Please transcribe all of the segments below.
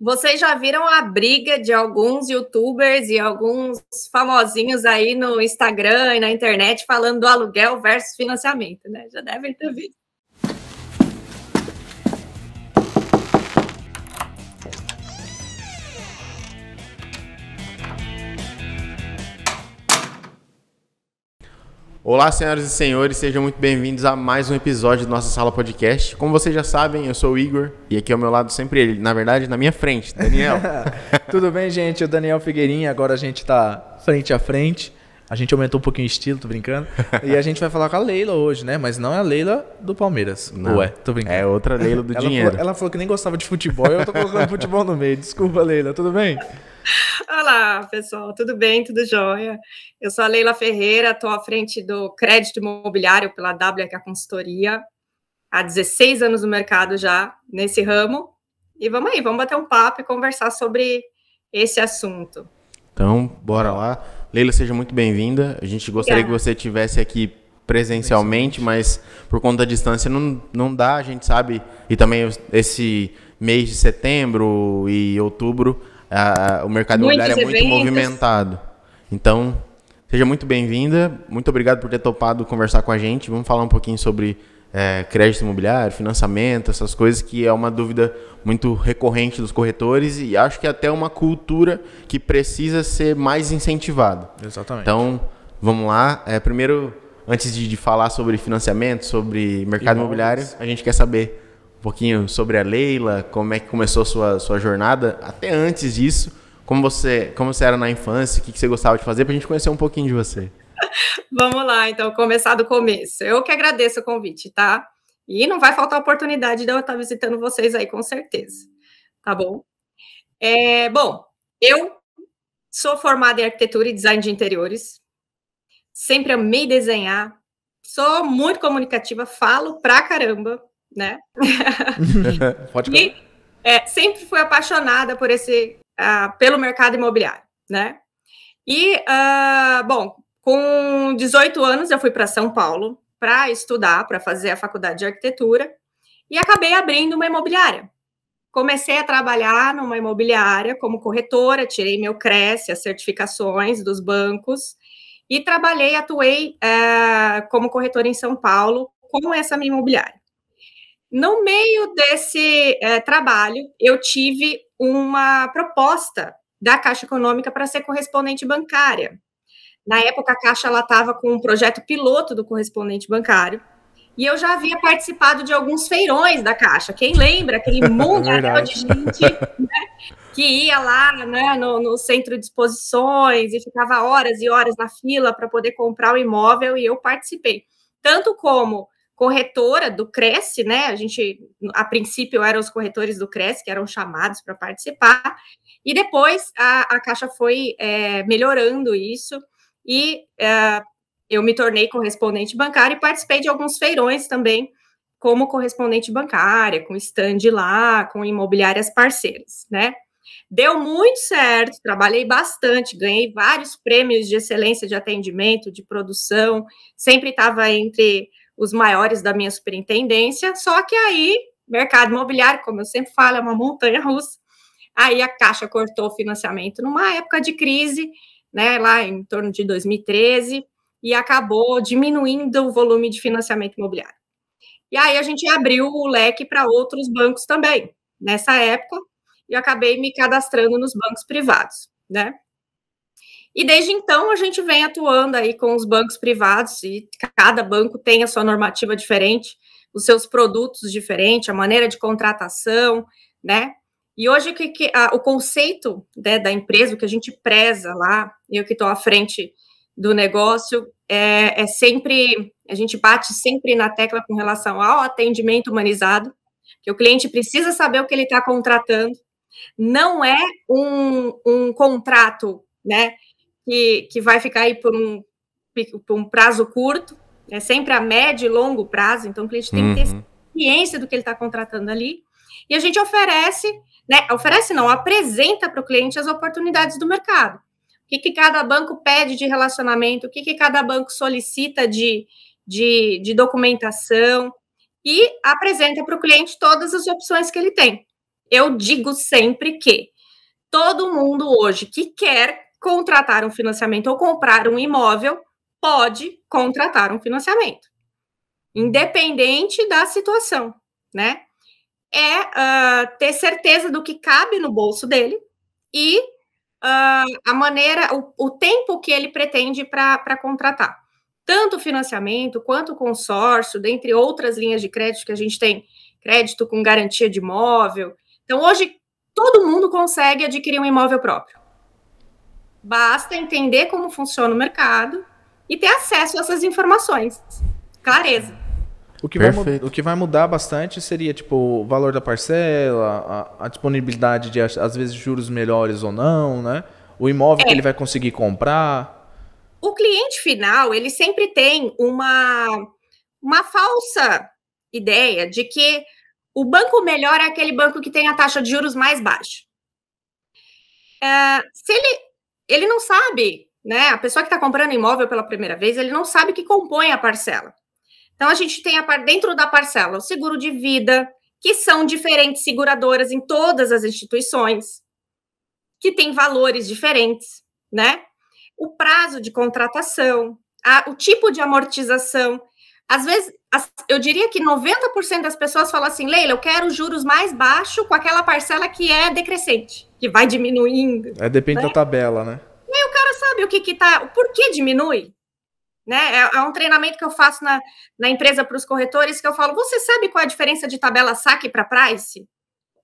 Vocês já viram a briga de alguns youtubers e alguns famosinhos aí no Instagram e na internet falando do aluguel versus financiamento, né? Já devem ter visto. Olá, senhoras e senhores, sejam muito bem-vindos a mais um episódio do nossa Sala Podcast. Como vocês já sabem, eu sou o Igor e aqui ao meu lado sempre ele, na verdade, na minha frente, Daniel. Tudo bem, gente? O Daniel Figueirinha, agora a gente tá frente a frente. A gente aumentou um pouquinho o estilo, tô brincando. E a gente vai falar com a Leila hoje, né? Mas não é a Leila do Palmeiras. Não, Ué, tô brincando. É outra Leila do ela dinheiro. Falou, ela falou que nem gostava de futebol e eu tô colocando futebol no meio. Desculpa, Leila, tudo bem? Olá, pessoal, tudo bem? Tudo jóia? Eu sou a Leila Ferreira, estou à frente do crédito imobiliário pela WK Consultoria, há 16 anos no mercado já, nesse ramo. E vamos aí, vamos bater um papo e conversar sobre esse assunto. Então, bora lá. Leila, seja muito bem-vinda. A gente gostaria Obrigada. que você estivesse aqui presencialmente, mas por conta da distância não, não dá, a gente sabe. E também esse mês de setembro e outubro a, o mercado Muitos imobiliário é muito eventos. movimentado. Então, seja muito bem-vinda. Muito obrigado por ter topado conversar com a gente. Vamos falar um pouquinho sobre é, crédito imobiliário, financiamento, essas coisas que é uma dúvida muito recorrente dos corretores e acho que é até uma cultura que precisa ser mais incentivada. Exatamente. Então, vamos lá. É, primeiro, antes de, de falar sobre financiamento, sobre mercado imobiliário, a gente quer saber um pouquinho sobre a Leila, como é que começou a sua, sua jornada, até antes disso, como você, como você era na infância, o que, que você gostava de fazer, para a gente conhecer um pouquinho de você. Vamos lá, então, começar do começo. Eu que agradeço o convite, tá? E não vai faltar oportunidade de eu estar visitando vocês aí, com certeza. Tá bom? É, bom, eu sou formada em arquitetura e design de interiores. Sempre amei desenhar. Sou muito comunicativa, falo pra caramba né? Pode e, é, sempre fui apaixonada por esse, uh, pelo mercado imobiliário, né? E, uh, bom, com 18 anos eu fui para São Paulo para estudar, para fazer a faculdade de arquitetura e acabei abrindo uma imobiliária. Comecei a trabalhar numa imobiliária como corretora, tirei meu Cresce, as certificações dos bancos e trabalhei, atuei uh, como corretora em São Paulo com essa minha imobiliária. No meio desse é, trabalho, eu tive uma proposta da Caixa Econômica para ser correspondente bancária. Na época, a Caixa estava com um projeto piloto do correspondente bancário, e eu já havia participado de alguns feirões da Caixa. Quem lembra aquele mundo é de gente né, que ia lá né, no, no, centro de exposições e ficava horas e horas na fila para poder comprar o imóvel, e eu participei. Tanto como corretora do Cresce, né? A gente, a princípio, eram os corretores do Cresce que eram chamados para participar, e depois a, a Caixa foi é, melhorando isso, e é, eu me tornei correspondente bancária e participei de alguns feirões também, como correspondente bancária, com stand lá, com imobiliárias parceiras, né? Deu muito certo, trabalhei bastante, ganhei vários prêmios de excelência de atendimento, de produção, sempre estava entre os maiores da minha superintendência, só que aí, mercado imobiliário, como eu sempre falo, é uma montanha russa. Aí a Caixa cortou o financiamento numa época de crise, né, lá em torno de 2013, e acabou diminuindo o volume de financiamento imobiliário. E aí a gente abriu o leque para outros bancos também, nessa época, e acabei me cadastrando nos bancos privados, né? E desde então a gente vem atuando aí com os bancos privados e cada banco tem a sua normativa diferente, os seus produtos diferentes, a maneira de contratação, né? E hoje que, que a, o conceito né, da empresa, o que a gente preza lá, eu que estou à frente do negócio, é, é sempre a gente bate sempre na tecla com relação ao atendimento humanizado, que o cliente precisa saber o que ele está contratando. Não é um, um contrato, né? que, que vai ficar aí por um, por um prazo curto, é sempre a médio e longo prazo, então o cliente tem uhum. que ter uhum. ciência do que ele está contratando ali. E a gente oferece, né? Oferece não, apresenta para o cliente as oportunidades do mercado. O que, que cada banco pede de relacionamento, o que, que cada banco solicita de, de, de documentação, e apresenta para o cliente todas as opções que ele tem. eu digo sempre que todo mundo hoje que quer contratar um financiamento ou comprar um imóvel pode contratar um financiamento, independente da situação, né? É uh, ter certeza do que cabe no bolso dele e uh, a maneira, o, o, tempo que ele pretende para contratar. Tanto financiamento quanto consórcio, dentre outras linhas de crédito que a gente tem, crédito com garantia de imóvel. Então, hoje, todo mundo consegue adquirir um imóvel próprio. Basta entender como funciona o mercado e ter acesso a essas informações. Clareza. O que, vai, o que vai mudar bastante seria tipo o valor da parcela, a, a disponibilidade de às vezes juros melhores ou não, né? O imóvel é. que ele vai conseguir comprar. O cliente final, ele sempre tem uma, uma falsa ideia de que o banco melhor é aquele banco que tem a taxa de juros mais baixa. É, se ele, ele não sabe né? A pessoa que está comprando imóvel pela primeira vez, ele não sabe o que compõe a parcela. Então, a gente tem a, dentro da parcela o seguro de vida, que são diferentes seguradoras em todas as instituições, que tem valores diferentes, né? O prazo de contratação, a, o tipo de amortização. Às vezes, as, eu diria que 90% das pessoas falam assim, Leila, eu quero juros mais baixos com aquela parcela que é decrescente, que vai diminuindo. É, depende né? da tabela, né? E aí o cara sabe o que que tá, o porquê diminui, né? É, é um treinamento que eu faço na, na empresa para os corretores que eu falo, você sabe qual é a diferença de tabela saque para price?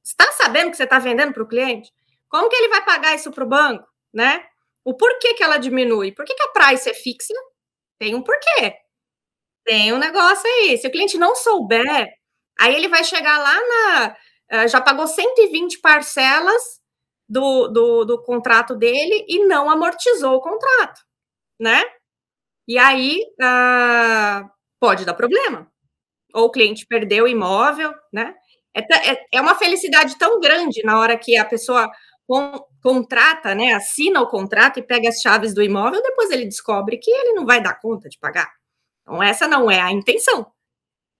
Está sabendo que você está vendendo para o cliente? Como que ele vai pagar isso para o banco, né? O porquê que ela diminui? Por que, que a price é fixa? Tem um porquê. Tem um negócio aí. Se o cliente não souber, aí ele vai chegar lá na. Eh, já pagou 120 parcelas do, do, do contrato dele e não amortizou o contrato, né? E aí uh, pode dar problema. Ou o cliente perdeu o imóvel, né? É, é, é uma felicidade tão grande na hora que a pessoa com, contrata, né? Assina o contrato e pega as chaves do imóvel, depois ele descobre que ele não vai dar conta de pagar. Então, essa não é a intenção.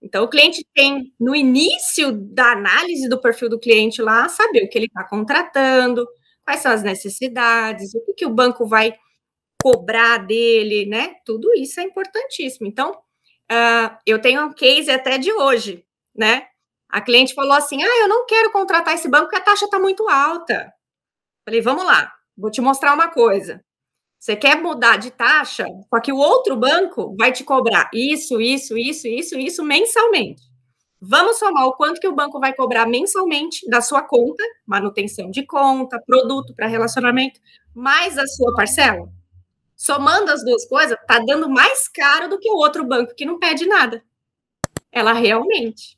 Então, o cliente tem, no início da análise do perfil do cliente lá, saber o que ele está contratando, quais são as necessidades, o que, que o banco vai cobrar dele, né? Tudo isso é importantíssimo. Então, uh, eu tenho um case até de hoje, né? A cliente falou assim: ah, eu não quero contratar esse banco porque a taxa está muito alta. Falei, vamos lá, vou te mostrar uma coisa. Você quer mudar de taxa, só que o outro banco vai te cobrar isso, isso, isso, isso, isso mensalmente. Vamos somar o quanto que o banco vai cobrar mensalmente da sua conta, manutenção de conta, produto para relacionamento, mais a sua parcela. Somando as duas coisas, tá dando mais caro do que o outro banco que não pede nada. Ela realmente,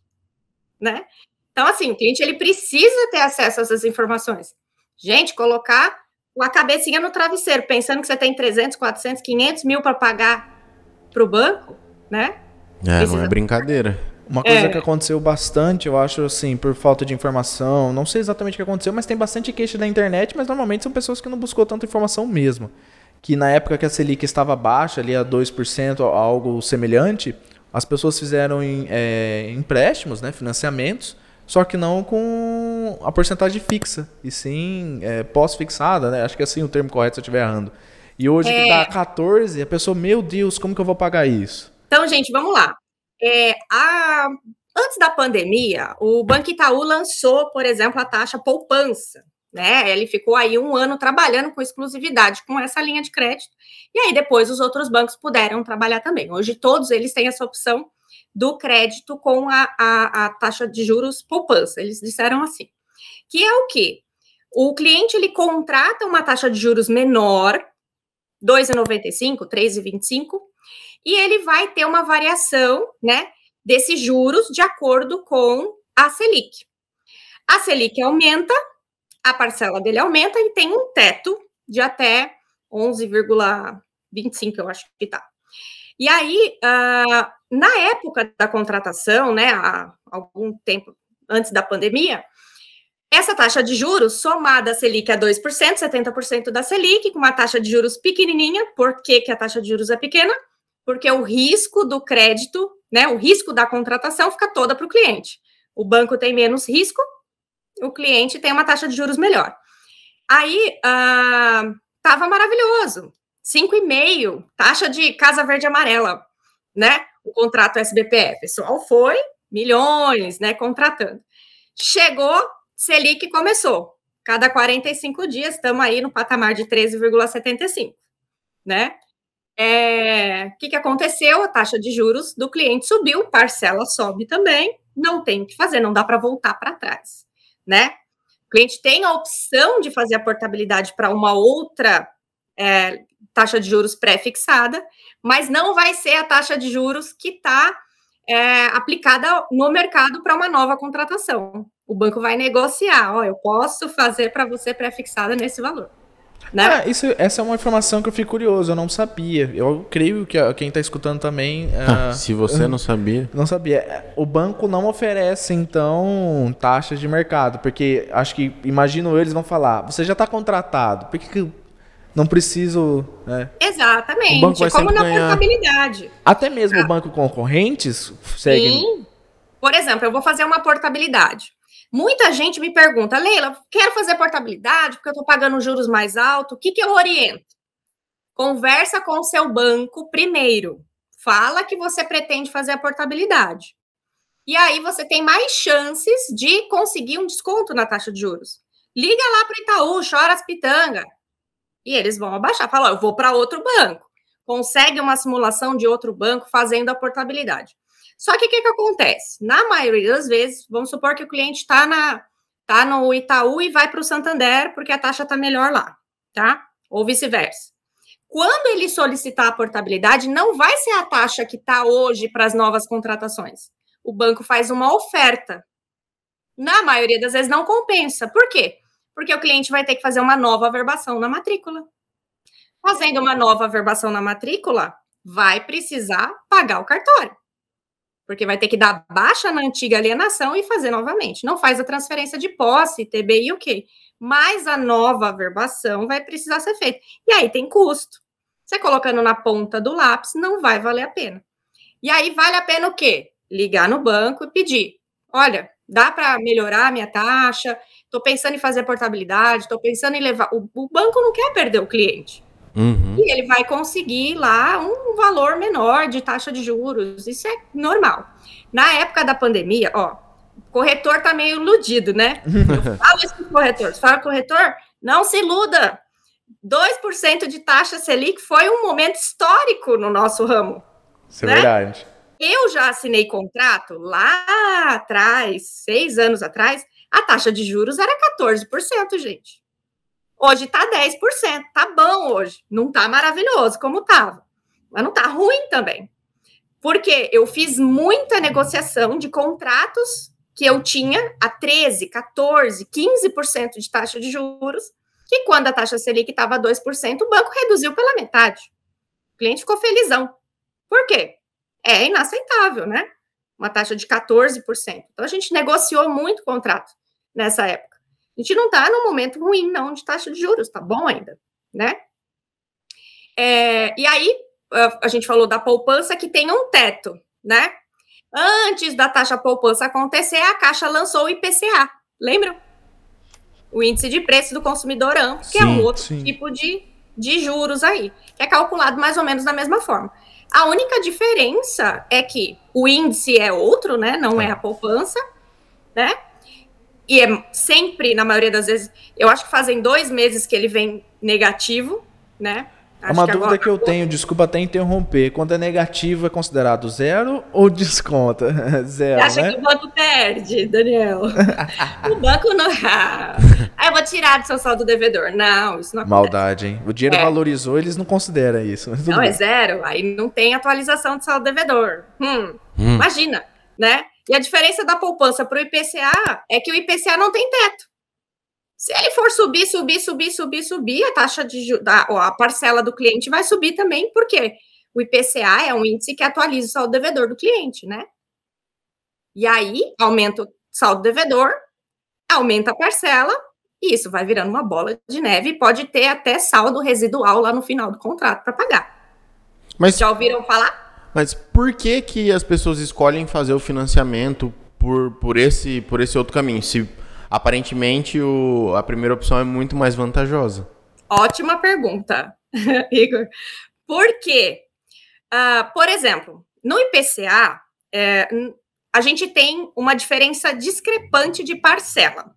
né? Então, assim, o cliente ele precisa ter acesso a essas informações. Gente, colocar a cabecinha no travesseiro, pensando que você tem 300, 400, 500 mil para pagar para o banco, né? É, Precisa... não é brincadeira. Uma coisa é. que aconteceu bastante, eu acho, assim, por falta de informação, não sei exatamente o que aconteceu, mas tem bastante queixa da internet, mas normalmente são pessoas que não buscou tanta informação mesmo. Que na época que a Selic estava baixa, ali a 2%, algo semelhante, as pessoas fizeram em, é, empréstimos, né, financiamentos, só que não com a porcentagem fixa, e sim é, pós-fixada, né? Acho que é assim o termo correto se eu estiver errando. E hoje é... que tá 14, a pessoa, meu Deus, como que eu vou pagar isso? Então, gente, vamos lá. É, a... Antes da pandemia, o Banco Itaú lançou, por exemplo, a taxa poupança. Né? Ele ficou aí um ano trabalhando com exclusividade com essa linha de crédito, e aí depois os outros bancos puderam trabalhar também. Hoje todos eles têm essa opção do crédito com a, a, a taxa de juros poupança. Eles disseram assim, que é o quê? O cliente ele contrata uma taxa de juros menor, 2,95, 3,25, e ele vai ter uma variação, né, desses juros de acordo com a Selic. A Selic aumenta, a parcela dele aumenta e tem um teto de até 11,25, eu acho que tá. E aí, uh, na época da contratação, né, há algum tempo antes da pandemia, essa taxa de juros somada a Selic a 2%, 70% da Selic, com uma taxa de juros pequenininha. Por que, que a taxa de juros é pequena? Porque o risco do crédito, né, o risco da contratação fica toda para o cliente. O banco tem menos risco o cliente tem uma taxa de juros melhor. Aí, estava uh, maravilhoso. 5,5, taxa de Casa Verde Amarela, né? O contrato SBPE. Pessoal foi, milhões, né? Contratando. Chegou, Selic começou. Cada 45 dias, estamos aí no patamar de 13,75, né? É, o que, que aconteceu? A taxa de juros do cliente subiu, parcela sobe também, não tem o que fazer, não dá para voltar para trás, né? O cliente tem a opção de fazer a portabilidade para uma outra é, taxa de juros pré-fixada, mas não vai ser a taxa de juros que está é, aplicada no mercado para uma nova contratação. O banco vai negociar, ó, eu posso fazer para você pré-fixada nesse valor. Né? Ah, isso, essa é uma informação que eu fico curioso, eu não sabia. Eu creio que quem está escutando também. Ah, uh, se você não sabia. Não sabia. O banco não oferece, então, taxas de mercado, porque acho que, imagino eles vão falar, você já está contratado, por que, que não preciso. Né? Exatamente. O banco vai como na ganhar. portabilidade. Até mesmo ah. o banco concorrentes segue. Sim. Por exemplo, eu vou fazer uma portabilidade. Muita gente me pergunta, Leila, quero fazer portabilidade porque eu estou pagando juros mais altos. O que, que eu oriento? Conversa com o seu banco primeiro. Fala que você pretende fazer a portabilidade. E aí você tem mais chances de conseguir um desconto na taxa de juros. Liga lá para o Itaú, chora as pitanga. E eles vão abaixar. Fala, eu vou para outro banco. Consegue uma simulação de outro banco fazendo a portabilidade. Só que o que, que acontece? Na maioria das vezes, vamos supor que o cliente está na tá no Itaú e vai para o Santander porque a taxa está melhor lá, tá? Ou vice-versa. Quando ele solicitar a portabilidade, não vai ser a taxa que está hoje para as novas contratações. O banco faz uma oferta. Na maioria das vezes não compensa. Por quê? Porque o cliente vai ter que fazer uma nova verbação na matrícula. Fazendo uma nova verbação na matrícula, vai precisar pagar o cartório porque vai ter que dar baixa na antiga alienação e fazer novamente. Não faz a transferência de posse, TBI, ok. Mas a nova averbação vai precisar ser feita. E aí tem custo. Você colocando na ponta do lápis, não vai valer a pena. E aí vale a pena o quê? Ligar no banco e pedir: olha, dá para melhorar a minha taxa? Estou pensando em fazer portabilidade, estou pensando em levar. O, o banco não quer perder o cliente. Uhum. E ele vai conseguir lá um valor menor de taxa de juros. Isso é normal. Na época da pandemia, ó, o corretor tá meio iludido, né? Eu falo isso com o corretor. Você fala, corretor, não se iluda. 2% de taxa Selic foi um momento histórico no nosso ramo. Isso é né? é verdade. Eu já assinei contrato lá atrás, seis anos atrás, a taxa de juros era 14%, gente. Hoje tá 10%, tá bom hoje. Não tá maravilhoso como tava, mas não tá ruim também. Porque eu fiz muita negociação de contratos que eu tinha a 13, 14, 15% de taxa de juros, que quando a taxa Selic estava 2%, o banco reduziu pela metade. O cliente ficou felizão. Por quê? É inaceitável, né? Uma taxa de 14%. Então a gente negociou muito contrato nessa época. A gente não está num momento ruim, não, de taxa de juros, tá bom ainda, né? É, e aí, a gente falou da poupança que tem um teto, né? Antes da taxa poupança acontecer, a Caixa lançou o IPCA, lembram? O índice de preço do consumidor amplo, que sim, é um outro sim. tipo de, de juros aí, que é calculado mais ou menos da mesma forma. A única diferença é que o índice é outro, né? Não é a poupança, né? E é sempre, na maioria das vezes, eu acho que fazem dois meses que ele vem negativo, né? Acho Uma que dúvida agora... que eu tenho, desculpa até interromper, quando é negativo é considerado zero ou desconta? zero, Você acha né? que o banco perde, Daniel? o banco não... Ah, eu vou tirar do seu saldo devedor. Não, isso não acontece. Maldade, hein? O dinheiro é. valorizou, eles não consideram isso. Não, bem. é zero, aí não tem atualização de saldo devedor. Hum, hum. Imagina, né? E a diferença da poupança para o IPCA é que o IPCA não tem teto. Se ele for subir, subir, subir, subir, subir, a taxa de a, a parcela do cliente vai subir também, porque o IPCA é um índice que atualiza o saldo devedor do cliente, né? E aí aumenta o saldo devedor, aumenta a parcela, e isso vai virando uma bola de neve e pode ter até saldo residual lá no final do contrato para pagar. Mas, Já ouviram falar? Mas por que que as pessoas escolhem fazer o financiamento por, por, esse, por esse outro caminho? Se aparentemente o, a primeira opção é muito mais vantajosa. Ótima pergunta, Igor. Por quê? Uh, por exemplo, no IPCA, é, a gente tem uma diferença discrepante de parcela.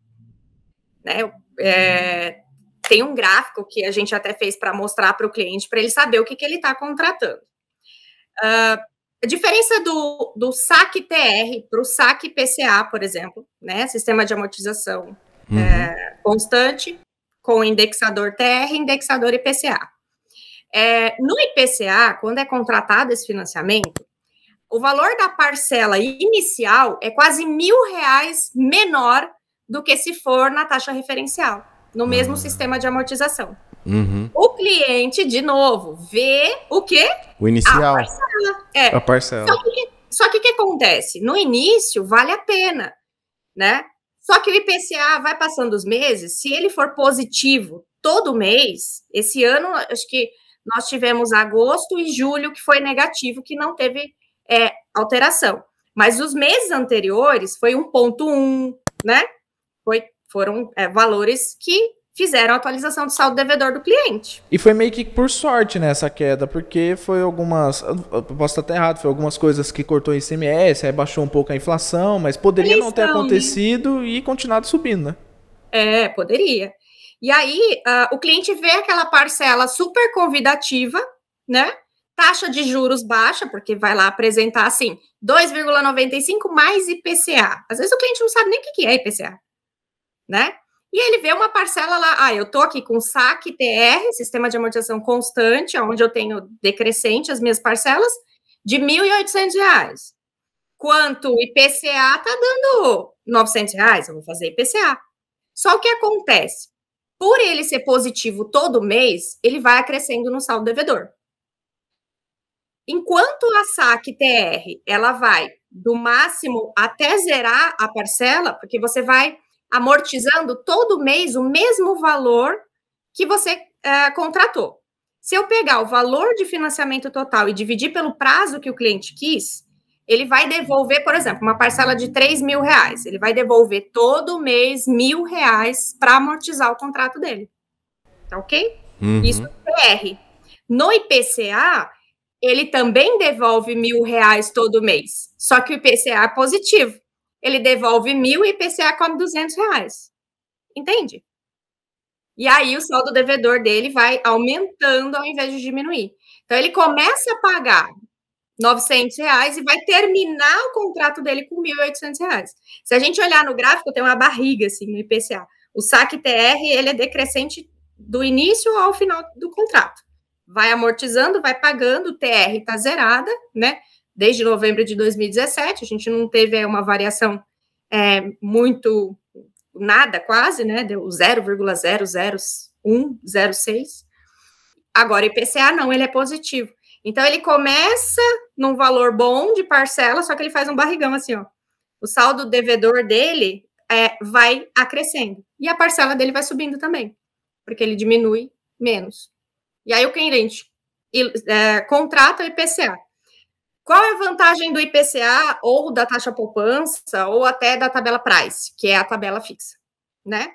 Né? É, tem um gráfico que a gente até fez para mostrar para o cliente, para ele saber o que, que ele está contratando. Uh, a diferença do, do saque TR para o saque PCA, por exemplo, né, sistema de amortização uhum. é, constante, com indexador TR, indexador IPCA. É, no IPCA, quando é contratado esse financiamento, o valor da parcela inicial é quase mil reais menor do que se for na taxa referencial, no mesmo uhum. sistema de amortização. Uhum. O cliente, de novo, vê o quê? O inicial. A parcela. É. A parcela. Só que o que acontece? No início, vale a pena, né? Só que o IPCA vai passando os meses, se ele for positivo todo mês, esse ano, acho que nós tivemos agosto e julho que foi negativo, que não teve é, alteração. Mas os meses anteriores foi 1,1, né? Foi, foram é, valores que fizeram a atualização do saldo devedor do cliente. E foi meio que por sorte nessa queda, porque foi algumas, eu posso estar até errado, foi algumas coisas que cortou o ICMS, aí baixou um pouco a inflação, mas poderia não ter acontecido e continuado subindo, né? É, poderia. E aí, uh, o cliente vê aquela parcela super convidativa, né? Taxa de juros baixa, porque vai lá apresentar assim, 2,95 mais IPCA. Às vezes o cliente não sabe nem o que é IPCA, né? E ele vê uma parcela lá, ah, eu tô aqui com saque TR, sistema de amortização constante, onde eu tenho decrescente as minhas parcelas, de R$ 1.800. Quanto IPCA tá dando 900 reais, eu vou fazer IPCA. Só o que acontece? Por ele ser positivo todo mês, ele vai acrescendo no saldo devedor. Enquanto a saque TR, ela vai do máximo até zerar a parcela, porque você vai amortizando todo mês o mesmo valor que você é, contratou. Se eu pegar o valor de financiamento total e dividir pelo prazo que o cliente quis, ele vai devolver, por exemplo, uma parcela de 3 mil reais. Ele vai devolver todo mês mil reais para amortizar o contrato dele. Tá ok? Uhum. Isso é PR. No IPCA, ele também devolve mil reais todo mês. Só que o IPCA é positivo ele devolve mil e IPCA come 200 reais. Entende? E aí o saldo devedor dele vai aumentando ao invés de diminuir. Então ele começa a pagar 900 reais e vai terminar o contrato dele com 1.800 reais. Se a gente olhar no gráfico, tem uma barriga assim no IPCA. O saque TR ele é decrescente do início ao final do contrato. Vai amortizando, vai pagando, o TR está zerada, né? Desde novembro de 2017, a gente não teve uma variação é, muito, nada quase, né, deu 0,00106. Agora, IPCA não, ele é positivo. Então, ele começa num valor bom de parcela, só que ele faz um barrigão assim, ó. O saldo devedor dele é, vai acrescendo. E a parcela dele vai subindo também, porque ele diminui menos. E aí o cliente é, contrata o IPCA. Qual é a vantagem do IPCA ou da taxa poupança ou até da tabela price, que é a tabela fixa, né?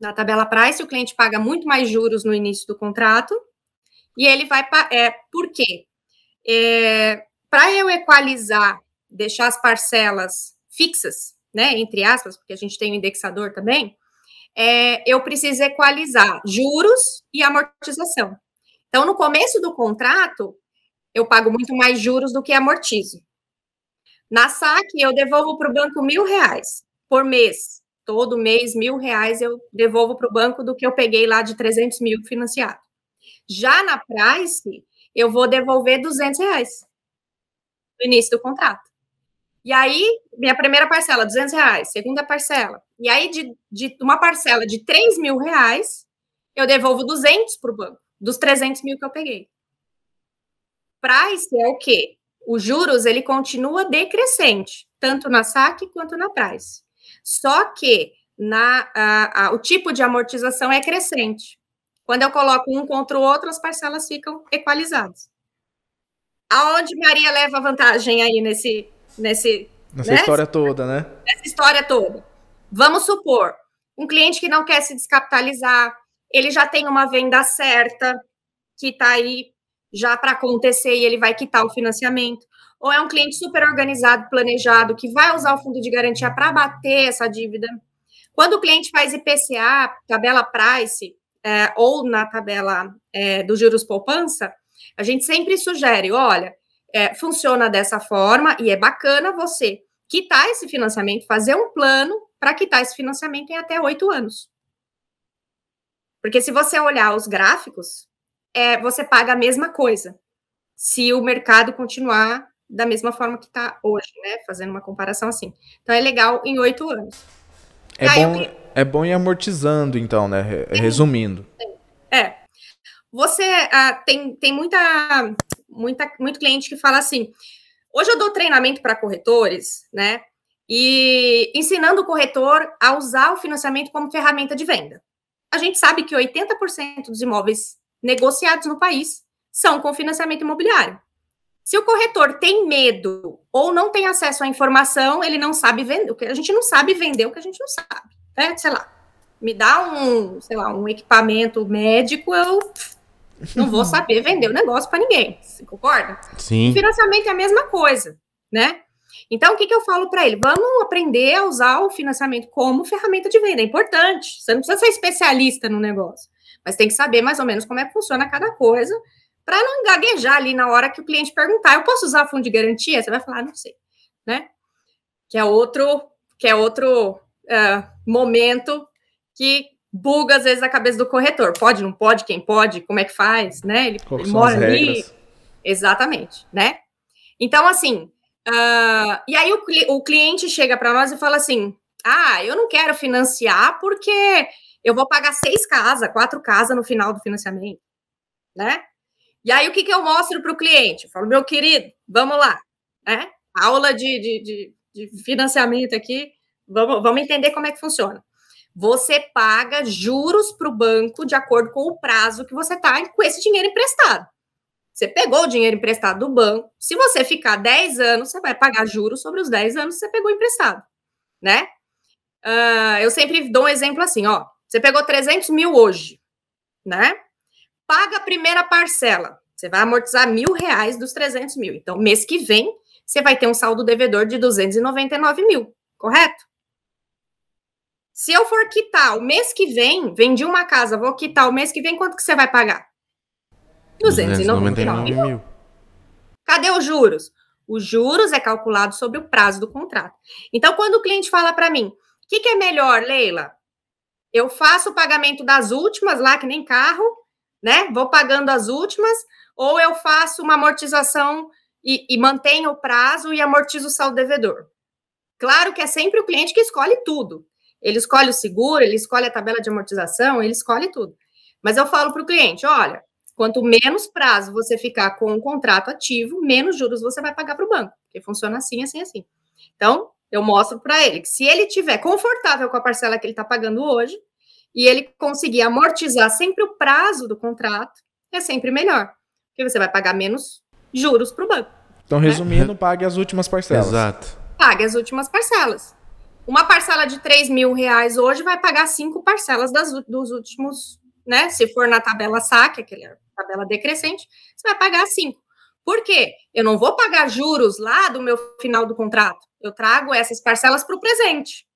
Na tabela price, o cliente paga muito mais juros no início do contrato e ele vai. É, por quê? É, Para eu equalizar, deixar as parcelas fixas, né? Entre aspas, porque a gente tem o um indexador também, é, eu preciso equalizar juros e amortização. Então, no começo do contrato, eu pago muito mais juros do que amortizo. Na saque, eu devolvo para o banco mil reais por mês. Todo mês, mil reais eu devolvo para o banco do que eu peguei lá de 300 mil financiado. Já na Price, eu vou devolver 200 reais no início do contrato. E aí, minha primeira parcela, 200 reais. Segunda parcela. E aí, de, de uma parcela de 3 mil reais, eu devolvo 200 para o banco, dos 300 mil que eu peguei price é o quê? O juros ele continua decrescente, tanto na saque quanto na price. Só que na, a, a, o tipo de amortização é crescente. Quando eu coloco um contra o outro, as parcelas ficam equalizadas. Aonde Maria leva vantagem aí nesse. nesse Nessa né? história toda, né? Nessa história toda. Vamos supor, um cliente que não quer se descapitalizar, ele já tem uma venda certa, que está aí já para acontecer e ele vai quitar o financiamento. Ou é um cliente super organizado, planejado, que vai usar o fundo de garantia para bater essa dívida. Quando o cliente faz IPCA, tabela price, é, ou na tabela é, dos juros poupança, a gente sempre sugere: olha, é, funciona dessa forma e é bacana você quitar esse financiamento, fazer um plano para quitar esse financiamento em até oito anos. Porque se você olhar os gráficos, é, você paga a mesma coisa. Se o mercado continuar da mesma forma que está hoje, né? Fazendo uma comparação assim. Então é legal em oito anos. É bom, eu... é bom ir amortizando, então, né? Resumindo. É. Você ah, tem, tem muita, muita, muito cliente que fala assim: hoje eu dou treinamento para corretores, né? E ensinando o corretor a usar o financiamento como ferramenta de venda. A gente sabe que 80% dos imóveis negociados no país são com financiamento imobiliário. Se o corretor tem medo ou não tem acesso à informação, ele não sabe vender. A gente não sabe vender o que a gente não sabe. Né? Sei lá, me dá um, sei lá, um equipamento médico, eu não vou saber vender o negócio para ninguém. Você concorda? Sim. O financiamento é a mesma coisa, né? Então, o que, que eu falo para ele? Vamos aprender a usar o financiamento como ferramenta de venda. É importante. Você não precisa ser especialista no negócio, mas tem que saber mais ou menos como é que funciona cada coisa para não gaguejar ali na hora que o cliente perguntar, eu posso usar fundo de garantia? Você vai falar, ah, não sei, né? Que é outro, que é outro uh, momento que buga às vezes a cabeça do corretor. Pode, não pode, quem pode, como é que faz, né? Ele, ele mora ali. Exatamente, né? Então, assim, uh, e aí o, o cliente chega para nós e fala assim: ah, eu não quero financiar porque eu vou pagar seis casas, quatro casas no final do financiamento, né? E aí, o que, que eu mostro para o cliente? Eu falo, meu querido, vamos lá, né? Aula de, de, de, de financiamento aqui, vamos, vamos entender como é que funciona. Você paga juros para o banco de acordo com o prazo que você está com esse dinheiro emprestado. Você pegou o dinheiro emprestado do banco, se você ficar 10 anos, você vai pagar juros sobre os 10 anos que você pegou emprestado, né? Uh, eu sempre dou um exemplo assim, ó, você pegou 300 mil hoje, né? paga a primeira parcela. Você vai amortizar mil reais dos 300 mil. Então, mês que vem, você vai ter um saldo devedor de 299 mil, correto? Se eu for quitar o mês que vem, vendi uma casa, vou quitar o mês que vem, quanto que você vai pagar? 299 mil. Cadê os juros? Os juros é calculado sobre o prazo do contrato. Então, quando o cliente fala para mim, o que, que é melhor, Leila? Eu faço o pagamento das últimas lá, que nem carro, né? Vou pagando as últimas, ou eu faço uma amortização e, e mantenho o prazo e amortizo o saldo devedor. Claro que é sempre o cliente que escolhe tudo. Ele escolhe o seguro, ele escolhe a tabela de amortização, ele escolhe tudo. Mas eu falo para o cliente: olha, quanto menos prazo você ficar com o contrato ativo, menos juros você vai pagar para o banco, porque funciona assim, assim, assim. Então, eu mostro para ele que se ele tiver confortável com a parcela que ele está pagando hoje, e ele conseguir amortizar sempre o prazo do contrato, é sempre melhor. Porque você vai pagar menos juros para o banco. Então, né? resumindo, né? pague as últimas parcelas. Exato. Pague as últimas parcelas. Uma parcela de 3 mil reais hoje vai pagar cinco parcelas das, dos últimos, né? Se for na tabela SAC, aquela tabela decrescente, você vai pagar cinco. Por quê? Eu não vou pagar juros lá do meu final do contrato. Eu trago essas parcelas para o presente.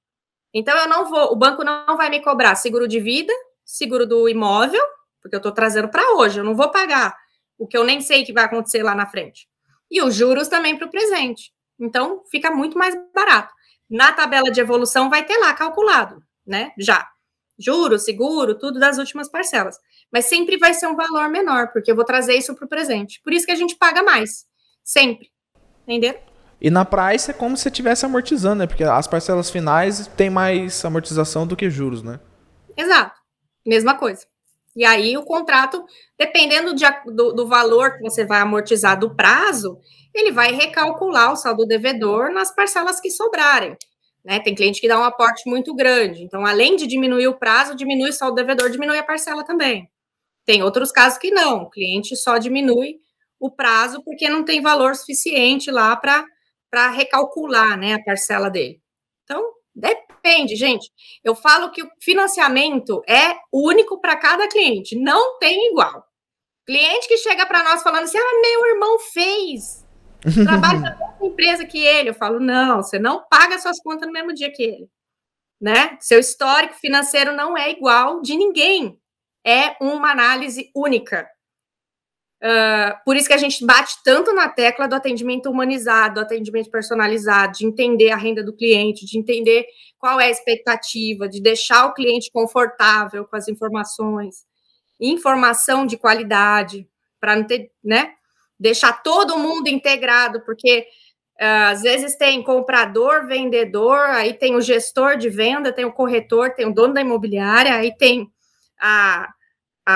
Então, eu não vou, o banco não vai me cobrar seguro de vida, seguro do imóvel, porque eu estou trazendo para hoje, eu não vou pagar o que eu nem sei que vai acontecer lá na frente. E os juros também para o presente. Então, fica muito mais barato. Na tabela de evolução vai ter lá calculado, né? Já. Juros, seguro, tudo das últimas parcelas. Mas sempre vai ser um valor menor, porque eu vou trazer isso para o presente. Por isso que a gente paga mais. Sempre. Entendeu? E na price é como se estivesse amortizando, né? Porque as parcelas finais têm mais amortização do que juros, né? Exato. Mesma coisa. E aí o contrato, dependendo de, do, do, valor que você vai amortizar do prazo, ele vai recalcular o saldo devedor nas parcelas que sobrarem. Né? Tem cliente que dá um aporte muito grande. Então, além de diminuir o prazo, diminui o saldo devedor, diminui a parcela também. Tem outros casos que não. O cliente só diminui o prazo porque não tem valor suficiente lá para recalcular né, a parcela dele. Então, Depende, gente. Eu falo que o financiamento é único para cada cliente, não tem igual. Cliente que chega para nós falando assim: ah, meu irmão fez, trabalha na mesma empresa que ele. Eu falo: não, você não paga suas contas no mesmo dia que ele. Né? Seu histórico financeiro não é igual de ninguém. É uma análise única. Uh, por isso que a gente bate tanto na tecla do atendimento humanizado, do atendimento personalizado, de entender a renda do cliente, de entender qual é a expectativa, de deixar o cliente confortável com as informações, informação de qualidade, para não ter, né? Deixar todo mundo integrado, porque uh, às vezes tem comprador, vendedor, aí tem o gestor de venda, tem o corretor, tem o dono da imobiliária, aí tem a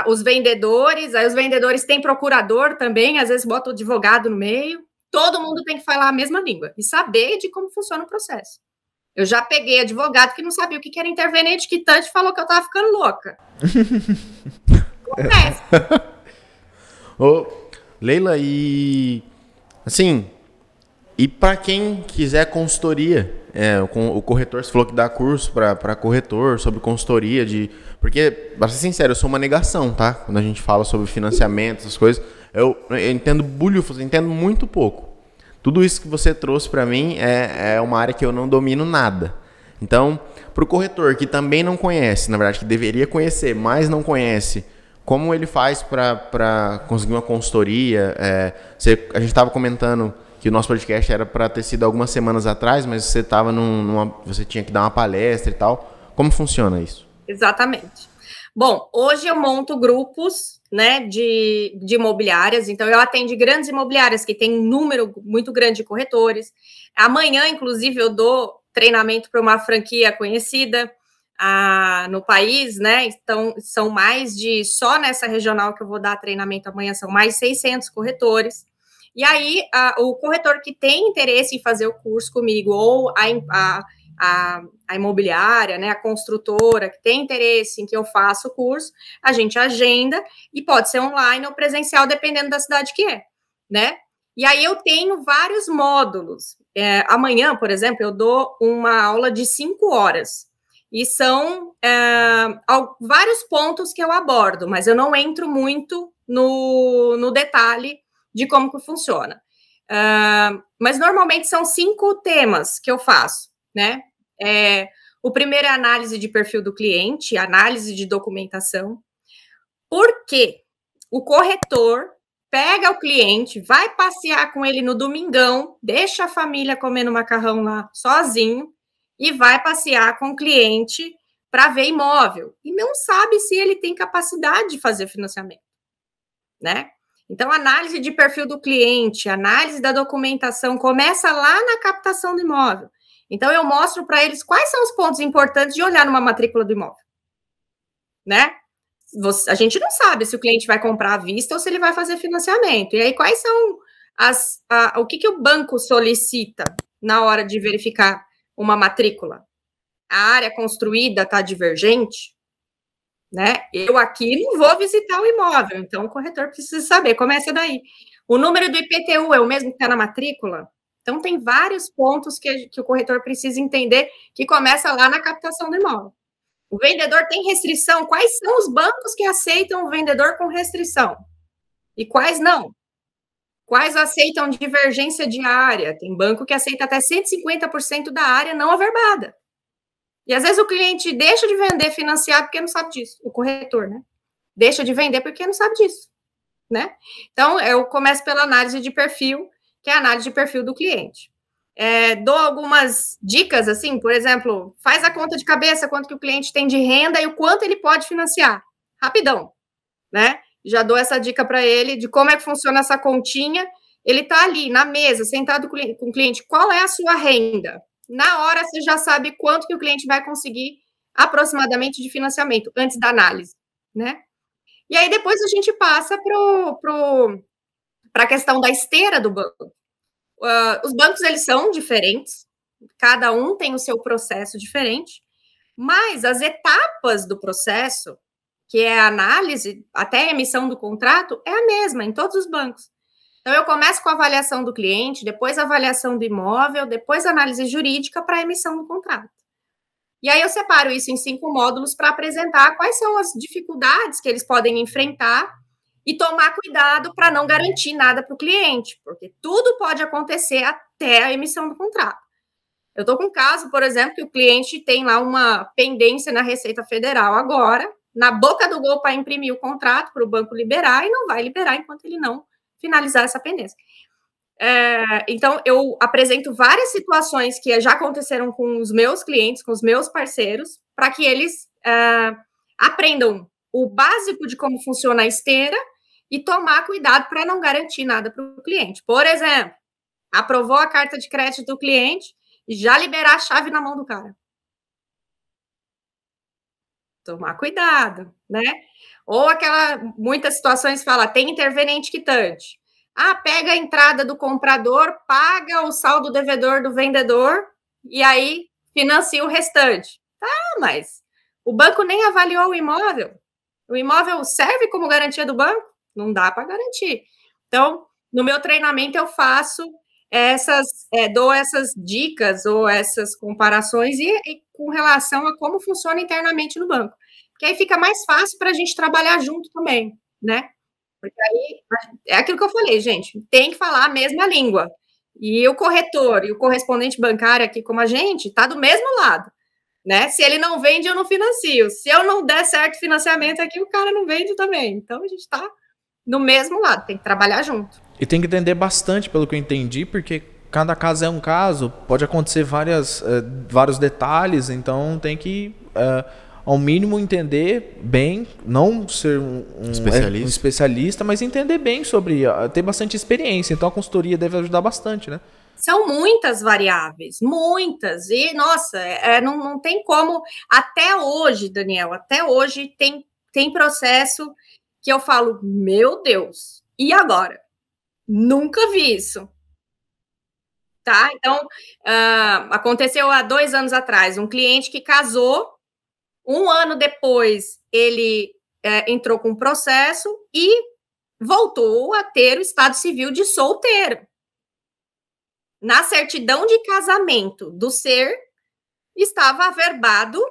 os vendedores, aí os vendedores têm procurador também, às vezes bota o advogado no meio. Todo mundo tem que falar a mesma língua e saber de como funciona o processo. Eu já peguei advogado que não sabia o que era interveniente quitante e falou que eu tava ficando louca. Acontece. Ô, Leila, e assim, e para quem quiser consultoria, é, o, o corretor você falou que dá curso para corretor sobre consultoria de porque, para ser sincero, eu sou uma negação, tá? Quando a gente fala sobre financiamento, essas coisas, eu, eu entendo bulhufas, eu entendo muito pouco. Tudo isso que você trouxe para mim é, é uma área que eu não domino nada. Então, para o corretor que também não conhece, na verdade, que deveria conhecer, mas não conhece, como ele faz para conseguir uma consultoria? É, você, a gente estava comentando que o nosso podcast era para ter sido algumas semanas atrás, mas você estava num, numa, você tinha que dar uma palestra e tal. Como funciona isso? Exatamente. Bom, hoje eu monto grupos né, de, de imobiliárias, então eu atendo grandes imobiliárias que têm um número muito grande de corretores. Amanhã, inclusive, eu dou treinamento para uma franquia conhecida ah, no país, né? Então, são mais de, só nessa regional que eu vou dar treinamento amanhã, são mais 600 corretores. E aí, ah, o corretor que tem interesse em fazer o curso comigo, ou a, a a, a imobiliária, né, a construtora que tem interesse em que eu faça o curso, a gente agenda e pode ser online ou presencial, dependendo da cidade que é, né? E aí eu tenho vários módulos. É, amanhã, por exemplo, eu dou uma aula de cinco horas. E são é, vários pontos que eu abordo, mas eu não entro muito no, no detalhe de como que funciona. Uh, mas normalmente são cinco temas que eu faço né? É, o primeiro é análise de perfil do cliente, análise de documentação. Por quê? O corretor pega o cliente, vai passear com ele no domingão, deixa a família comendo macarrão lá sozinho e vai passear com o cliente para ver imóvel e não sabe se ele tem capacidade de fazer financiamento, né? Então, análise de perfil do cliente, análise da documentação começa lá na captação do imóvel. Então, eu mostro para eles quais são os pontos importantes de olhar numa matrícula do imóvel. Né? Você, a gente não sabe se o cliente vai comprar à vista ou se ele vai fazer financiamento. E aí, quais são as. A, o que, que o banco solicita na hora de verificar uma matrícula? A área construída está divergente? Né? Eu aqui não vou visitar o imóvel, então o corretor precisa saber. Começa daí. O número do IPTU é o mesmo que está na matrícula? Então, tem vários pontos que, que o corretor precisa entender que começa lá na captação do imóvel. O vendedor tem restrição? Quais são os bancos que aceitam o vendedor com restrição? E quais não? Quais aceitam divergência de área? Tem banco que aceita até 150% da área não averbada. E às vezes o cliente deixa de vender financiado porque não sabe disso, o corretor, né? Deixa de vender porque não sabe disso, né? Então, eu começo pela análise de perfil que é a análise de perfil do cliente. É, dou algumas dicas, assim, por exemplo, faz a conta de cabeça, quanto que o cliente tem de renda e o quanto ele pode financiar. Rapidão, né? Já dou essa dica para ele de como é que funciona essa continha. Ele está ali na mesa, sentado com o cliente, qual é a sua renda? Na hora você já sabe quanto que o cliente vai conseguir aproximadamente de financiamento, antes da análise, né? E aí depois a gente passa para pro, para a questão da esteira do banco. Uh, os bancos eles são diferentes, cada um tem o seu processo diferente, mas as etapas do processo, que é a análise até a emissão do contrato, é a mesma em todos os bancos. Então, eu começo com a avaliação do cliente, depois a avaliação do imóvel, depois a análise jurídica para a emissão do contrato. E aí eu separo isso em cinco módulos para apresentar quais são as dificuldades que eles podem enfrentar e tomar cuidado para não garantir nada para o cliente, porque tudo pode acontecer até a emissão do contrato. Eu estou com um caso, por exemplo, que o cliente tem lá uma pendência na Receita Federal agora, na boca do gol para imprimir o contrato para o banco liberar e não vai liberar enquanto ele não finalizar essa pendência. É, então, eu apresento várias situações que já aconteceram com os meus clientes, com os meus parceiros, para que eles é, aprendam o básico de como funciona a esteira e tomar cuidado para não garantir nada para o cliente. Por exemplo, aprovou a carta de crédito do cliente e já liberar a chave na mão do cara. Tomar cuidado, né? Ou aquela, muitas situações fala, tem interveniente quitante. Ah, pega a entrada do comprador, paga o saldo devedor do vendedor e aí financia o restante. Tá, mas o banco nem avaliou o imóvel. O imóvel serve como garantia do banco? Não dá para garantir. Então, no meu treinamento eu faço essas, é, dou essas dicas ou essas comparações e, e com relação a como funciona internamente no banco. Porque aí fica mais fácil para a gente trabalhar junto também, né? Porque aí é aquilo que eu falei, gente, tem que falar a mesma língua. E o corretor e o correspondente bancário aqui como a gente está do mesmo lado. Né? Se ele não vende, eu não financio. Se eu não der certo financiamento aqui, o cara não vende também. Então a gente está no mesmo lado, tem que trabalhar junto. E tem que entender bastante, pelo que eu entendi, porque cada caso é um caso, pode acontecer várias, uh, vários detalhes, então tem que. Uh, ao mínimo entender bem, não ser um, especialista. um especialista, mas entender bem sobre, ter bastante experiência. Então a consultoria deve ajudar bastante, né? São muitas variáveis, muitas. E, nossa, é, não, não tem como. Até hoje, Daniel, até hoje tem, tem processo que eu falo, meu Deus, e agora? Nunca vi isso. Tá? Então, uh, aconteceu há dois anos atrás, um cliente que casou um ano depois, ele é, entrou com processo e voltou a ter o estado civil de solteiro. Na certidão de casamento do ser, estava averbado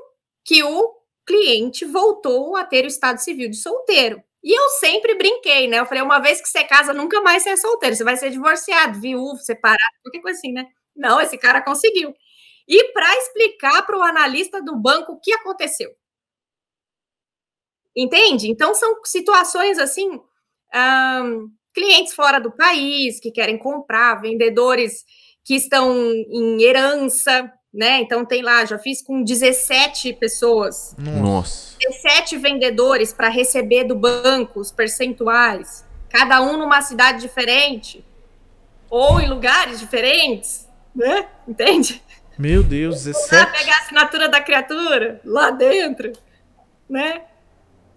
que o cliente voltou a ter o estado civil de solteiro. E eu sempre brinquei, né? Eu falei, uma vez que você casa, nunca mais você é solteiro. Você vai ser divorciado, viúvo, separado, qualquer coisa assim, né? Não, esse cara conseguiu e para explicar para o analista do banco o que aconteceu. Entende? Então, são situações assim. Um, clientes fora do país que querem comprar, vendedores que estão em herança, né? Então, tem lá, já fiz com 17 pessoas. Nossa. 17 vendedores para receber do banco os percentuais, cada um numa cidade diferente ou em lugares diferentes, né? Entende? Meu Deus, 17. Lá pegar a assinatura da criatura lá dentro, né?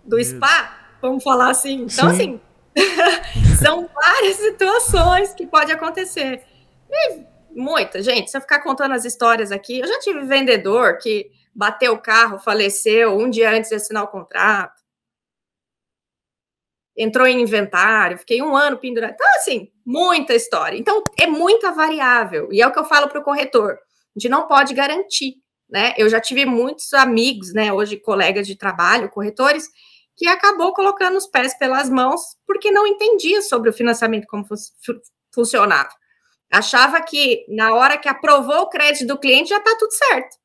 Do Meu spa, Deus. vamos falar assim. Então, Sim. assim, são várias situações que pode acontecer. E muita, gente, se eu ficar contando as histórias aqui, eu já tive vendedor que bateu o carro, faleceu um dia antes de assinar o contrato. Entrou em inventário, fiquei um ano pendurado. Então, assim, muita história. Então, é muita variável. E é o que eu falo para o corretor gente não pode garantir, né? Eu já tive muitos amigos, né, hoje colegas de trabalho, corretores, que acabou colocando os pés pelas mãos porque não entendia sobre o financiamento como fu funcionava. Achava que na hora que aprovou o crédito do cliente já está tudo certo.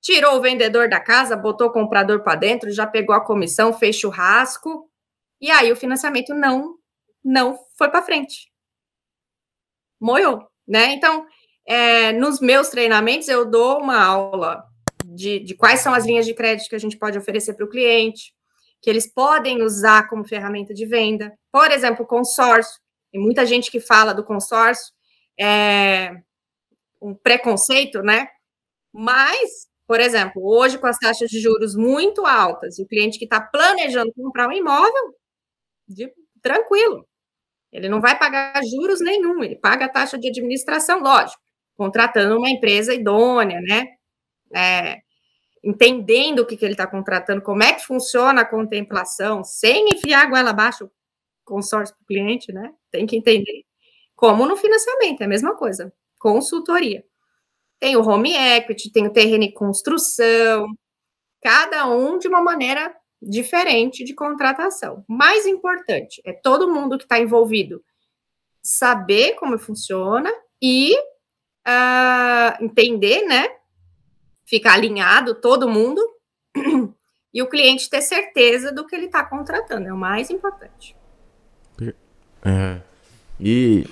Tirou o vendedor da casa, botou o comprador para dentro, já pegou a comissão, fez churrasco, e aí o financiamento não não foi para frente. Moiou, né? Então, é, nos meus treinamentos, eu dou uma aula de, de quais são as linhas de crédito que a gente pode oferecer para o cliente, que eles podem usar como ferramenta de venda. Por exemplo, consórcio. Tem muita gente que fala do consórcio, é um preconceito, né? Mas, por exemplo, hoje com as taxas de juros muito altas, o cliente que está planejando comprar um imóvel, de, tranquilo. Ele não vai pagar juros nenhum, ele paga a taxa de administração, lógico contratando uma empresa idônea, né? É, entendendo o que, que ele está contratando, como é que funciona a contemplação, sem enfiar a goela abaixo o consórcio para o cliente, né? Tem que entender. Como no financiamento, é a mesma coisa. Consultoria. tem o home equity, tem o terreno em construção, cada um de uma maneira diferente de contratação. Mais importante é todo mundo que está envolvido saber como funciona e uh, entender, né? Ficar alinhado todo mundo e o cliente ter certeza do que ele está contratando é o mais importante. É. E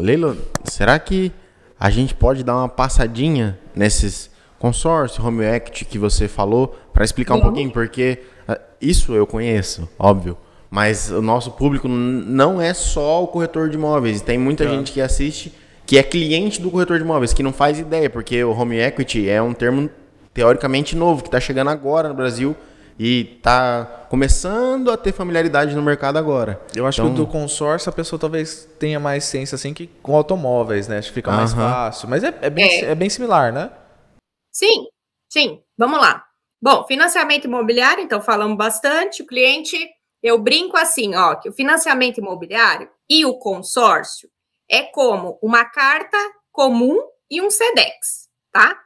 Leila, será que a gente pode dar uma passadinha nesses consórcio, home equity que você falou, para explicar um pouquinho, porque uh, isso eu conheço, óbvio. Mas o nosso público não é só o corretor de imóveis. Tem muita é. gente que assiste que é cliente do corretor de imóveis, que não faz ideia, porque o home equity é um termo teoricamente novo, que está chegando agora no Brasil e está começando a ter familiaridade no mercado agora. Eu acho então... que do consórcio a pessoa talvez tenha mais ciência assim que com automóveis, né? Acho que fica mais uh -huh. fácil. Mas é, é, bem, é. é bem similar, né? Sim, sim. Vamos lá. Bom, financiamento imobiliário, então falamos bastante. O cliente, eu brinco assim, ó, que o financiamento imobiliário e o consórcio é como uma carta comum e um SEDEX, tá?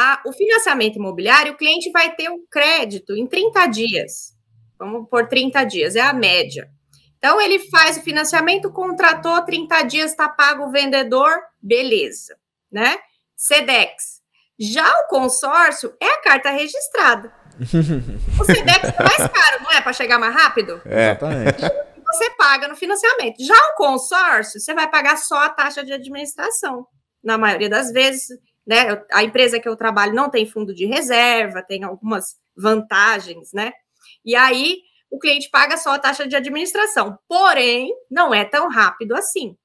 A, o financiamento imobiliário, o cliente vai ter o crédito em 30 dias. Vamos por 30 dias, é a média. Então, ele faz o financiamento, contratou 30 dias, está pago o vendedor, beleza, né? SEDEX. Já o consórcio é a carta registrada. o SEDEX é mais caro, não é? Para chegar mais rápido? É, exatamente. Você paga no financiamento. Já o consórcio, você vai pagar só a taxa de administração. Na maioria das vezes, né? A empresa que eu trabalho não tem fundo de reserva, tem algumas vantagens, né? E aí o cliente paga só a taxa de administração. Porém, não é tão rápido assim.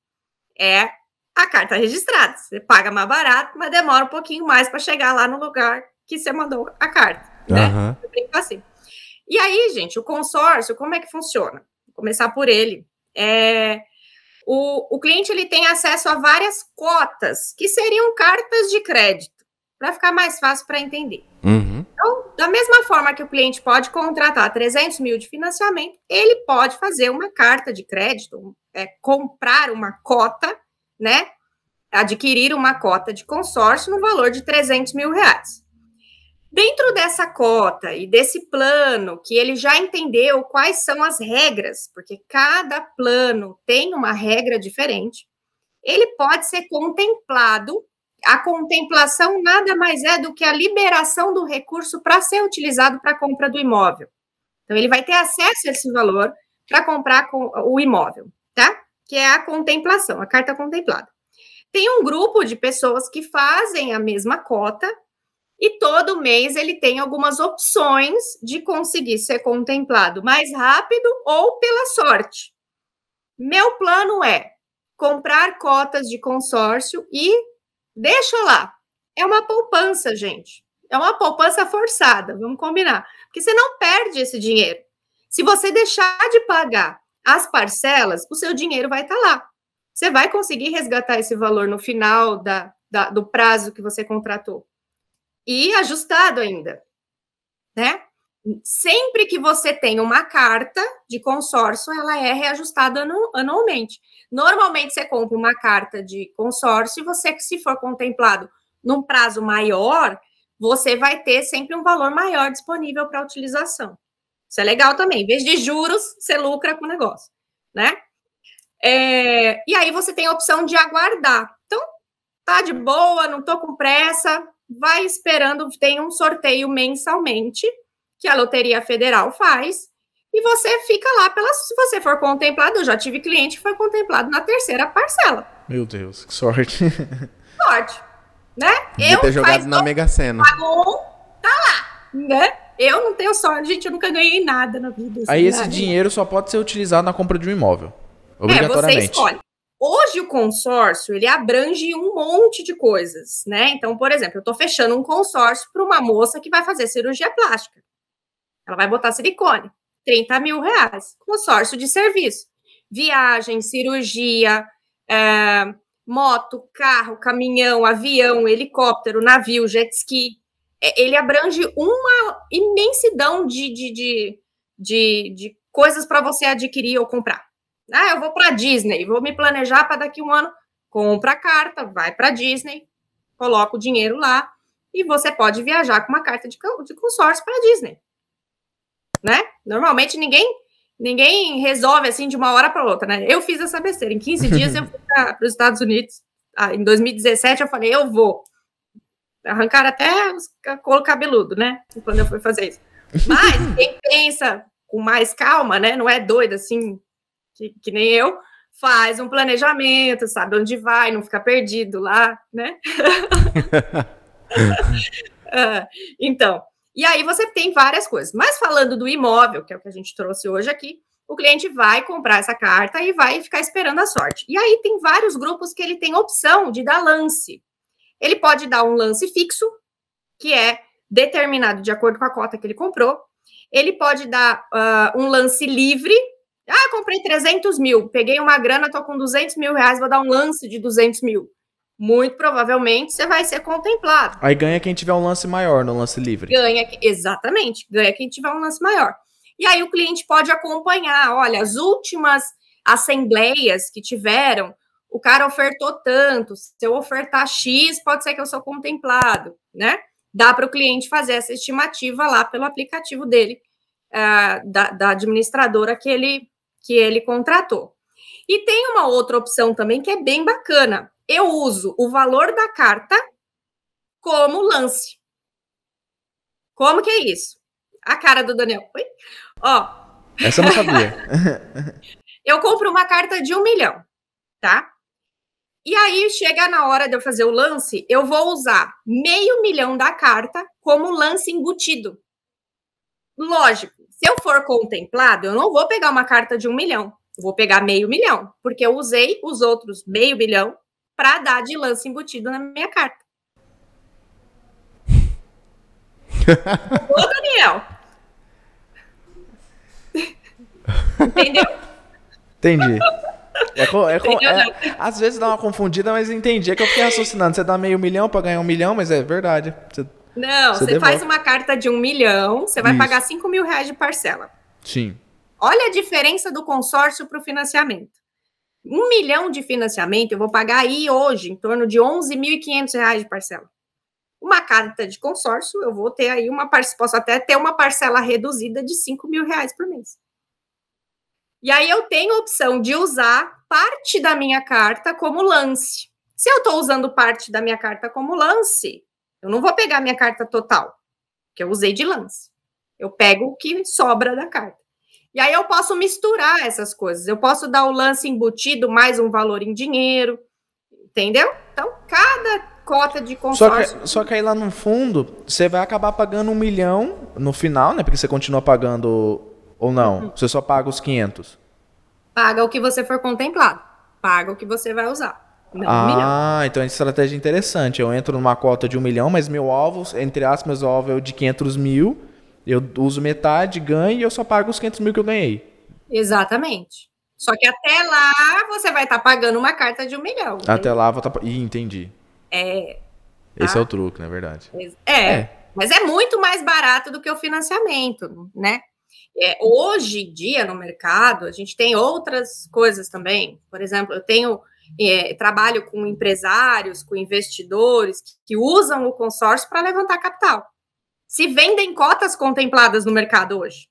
É a carta registrada. Você paga mais barato, mas demora um pouquinho mais para chegar lá no lugar que você mandou a carta. Né? Uhum. assim. E aí, gente, o consórcio, como é que funciona? Vou começar por ele. É, o, o cliente ele tem acesso a várias cotas, que seriam cartas de crédito, para ficar mais fácil para entender. Uhum. Então, da mesma forma que o cliente pode contratar 300 mil de financiamento, ele pode fazer uma carta de crédito, é, comprar uma cota, né? Adquirir uma cota de consórcio no valor de 300 mil reais. Dentro dessa cota e desse plano, que ele já entendeu quais são as regras, porque cada plano tem uma regra diferente, ele pode ser contemplado. A contemplação nada mais é do que a liberação do recurso para ser utilizado para a compra do imóvel. Então, ele vai ter acesso a esse valor para comprar o imóvel, tá? Que é a contemplação, a carta contemplada. Tem um grupo de pessoas que fazem a mesma cota e todo mês ele tem algumas opções de conseguir ser contemplado mais rápido ou pela sorte. Meu plano é comprar cotas de consórcio e deixa lá. É uma poupança, gente. É uma poupança forçada, vamos combinar. Porque você não perde esse dinheiro. Se você deixar de pagar as parcelas, o seu dinheiro vai estar lá. Você vai conseguir resgatar esse valor no final da, da, do prazo que você contratou e ajustado ainda, né? Sempre que você tem uma carta de consórcio, ela é reajustada anu anualmente. Normalmente você compra uma carta de consórcio e você, se for contemplado num prazo maior, você vai ter sempre um valor maior disponível para utilização. Isso é legal também. Em vez de juros, você lucra com o negócio, né? É, e aí você tem a opção de aguardar. Então, tá de boa, não tô com pressa, vai esperando, tem um sorteio mensalmente que a Loteria Federal faz, e você fica lá pela. Se você for contemplado, eu já tive cliente que foi contemplado na terceira parcela. Meu Deus, que sorte. Sorte. Né? eu ter jogado na Mega Sena. Pagou, tá lá, né? Eu não tenho sorte, gente, eu nunca ganhei nada na vida. Assim, Aí esse né? dinheiro só pode ser utilizado na compra de um imóvel. Obrigatoriamente. É, você escolhe. Hoje o consórcio ele abrange um monte de coisas, né? Então, por exemplo, eu estou fechando um consórcio para uma moça que vai fazer cirurgia plástica. Ela vai botar silicone, 30 mil reais, consórcio de serviço, viagem, cirurgia, é, moto, carro, caminhão, avião, helicóptero, navio, jet ski. É, ele abrange uma imensidão de, de, de, de, de coisas para você adquirir ou comprar. Ah, eu vou para Disney, vou me planejar para daqui um ano. Compra a carta, vai para Disney, coloca o dinheiro lá e você pode viajar com uma carta de, de consórcio para Disney. Né? Normalmente ninguém ninguém resolve assim de uma hora para outra, né? Eu fiz essa besteira. Em 15 dias eu fui para os Estados Unidos. Ah, em 2017 eu falei, eu vou. Arrancar até o couro cabeludo, né? Quando eu fui fazer isso. Mas quem pensa com mais calma, né? Não é doido assim, que, que nem eu, faz um planejamento, sabe onde vai, não fica perdido lá, né? uh, então, e aí você tem várias coisas. Mas falando do imóvel, que é o que a gente trouxe hoje aqui, o cliente vai comprar essa carta e vai ficar esperando a sorte. E aí tem vários grupos que ele tem opção de dar lance. Ele pode dar um lance fixo, que é determinado de acordo com a cota que ele comprou. Ele pode dar uh, um lance livre. Ah, comprei 300 mil, peguei uma grana, tô com 200 mil reais, vou dar um lance de 200 mil. Muito provavelmente você vai ser contemplado. Aí ganha quem tiver um lance maior no lance livre. Ganha, exatamente, ganha quem tiver um lance maior. E aí o cliente pode acompanhar, olha, as últimas assembleias que tiveram, o cara ofertou tanto, se eu ofertar X, pode ser que eu sou contemplado, né? dá para o cliente fazer essa estimativa lá pelo aplicativo dele, uh, da, da administradora que ele, que ele contratou. E tem uma outra opção também que é bem bacana. Eu uso o valor da carta como lance. Como que é isso? A cara do Daniel. Oi? Ó. Essa eu não sabia. eu compro uma carta de um milhão, tá? E aí chega na hora de eu fazer o lance, eu vou usar meio milhão da carta como lance embutido. Lógico, se eu for contemplado, eu não vou pegar uma carta de um milhão, vou pegar meio milhão, porque eu usei os outros meio milhão para dar de lance embutido na minha carta. Ô, Daniel. Entendeu? Entendi. É, é, é, às vezes dá uma confundida, mas entendi. É que eu fiquei raciocinando. Você dá meio milhão para ganhar um milhão, mas é verdade. Você, não, você, você faz uma carta de um milhão, você vai Isso. pagar cinco mil reais de parcela. Sim. Olha a diferença do consórcio para o financiamento. Um milhão de financiamento, eu vou pagar aí hoje em torno de 11.500 reais de parcela. Uma carta de consórcio, eu vou ter aí uma parcela, posso até ter uma parcela reduzida de 5 mil reais por mês. E aí eu tenho a opção de usar parte da minha carta como lance. Se eu estou usando parte da minha carta como lance, eu não vou pegar minha carta total, que eu usei de lance. Eu pego o que sobra da carta. E aí eu posso misturar essas coisas. Eu posso dar o lance embutido mais um valor em dinheiro, entendeu? Então, cada cota de consórcio. Só que, só que aí lá no fundo, você vai acabar pagando um milhão no final, né? Porque você continua pagando ou não? Uhum. Você só paga os 500? Paga o que você for contemplado. Paga o que você vai usar. Não, ah, um então é uma estratégia interessante. Eu entro numa cota de um milhão, mas meu alvo, entre aspas, meu alvo é de 500 mil. Eu uso metade, ganho e eu só pago os 500 mil que eu ganhei. Exatamente. Só que até lá você vai estar tá pagando uma carta de um milhão. Até lá vou estar. Tá... Ih, entendi. É. Esse tá? é o truque, na verdade. É, é, Mas é muito mais barato do que o financiamento, né? É, hoje em dia, no mercado, a gente tem outras coisas também. Por exemplo, eu tenho é, trabalho com empresários, com investidores que, que usam o consórcio para levantar capital. Se vendem cotas contempladas no mercado hoje.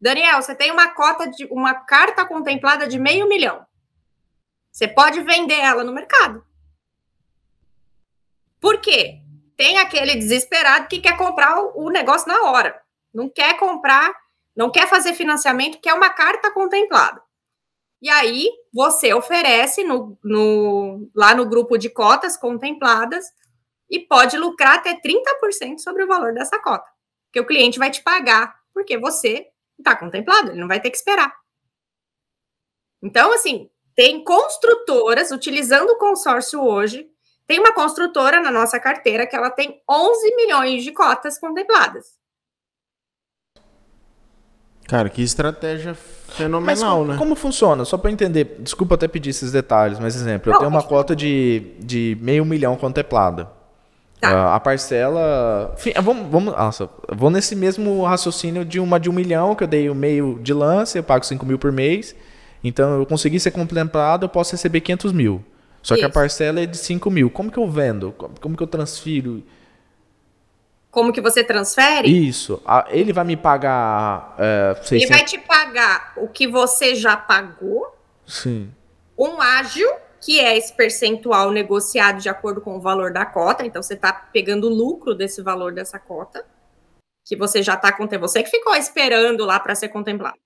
Daniel, você tem uma cota de uma carta contemplada de meio milhão. Você pode vender ela no mercado. Por quê? Tem aquele desesperado que quer comprar o negócio na hora. Não quer comprar não quer fazer financiamento, quer uma carta contemplada. E aí você oferece no, no, lá no grupo de cotas contempladas e pode lucrar até 30% sobre o valor dessa cota. Que o cliente vai te pagar, porque você está contemplado, ele não vai ter que esperar. Então, assim, tem construtoras utilizando o consórcio hoje. Tem uma construtora na nossa carteira que ela tem 11 milhões de cotas contempladas. Cara, que estratégia fenomenal, como, né? Como funciona? Só para entender, desculpa até pedir esses detalhes, mas exemplo, eu tenho uma cota de, de meio milhão contemplada. Tá. Uh, a parcela. Enfim, vamos, vamos, nossa, vou nesse mesmo raciocínio de uma de um milhão, que eu dei o meio de lance, eu pago 5 mil por mês. Então eu consegui ser contemplado, eu posso receber 500 mil. Só Isso. que a parcela é de 5 mil. Como que eu vendo? Como que eu transfiro? Como que você transfere? Isso. Ele vai me pagar. É, 600... Ele vai te pagar o que você já pagou. Sim. Um ágil, que é esse percentual negociado de acordo com o valor da cota. Então, você está pegando o lucro desse valor dessa cota. Que você já está contemplando. Você que ficou esperando lá para ser contemplado.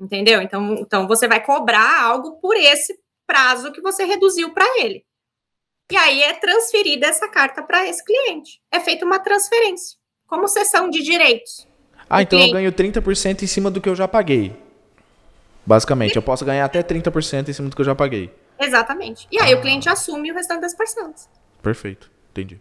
Entendeu? Então, então, você vai cobrar algo por esse prazo que você reduziu para ele. E aí é transferida essa carta para esse cliente. É feita uma transferência, como cessão de direitos. Ah, então cliente... eu ganho 30% em cima do que eu já paguei. Basicamente, eu posso ganhar até 30% em cima do que eu já paguei. Exatamente. E aí ah. o cliente assume o restante das parcelas. Perfeito, entendi.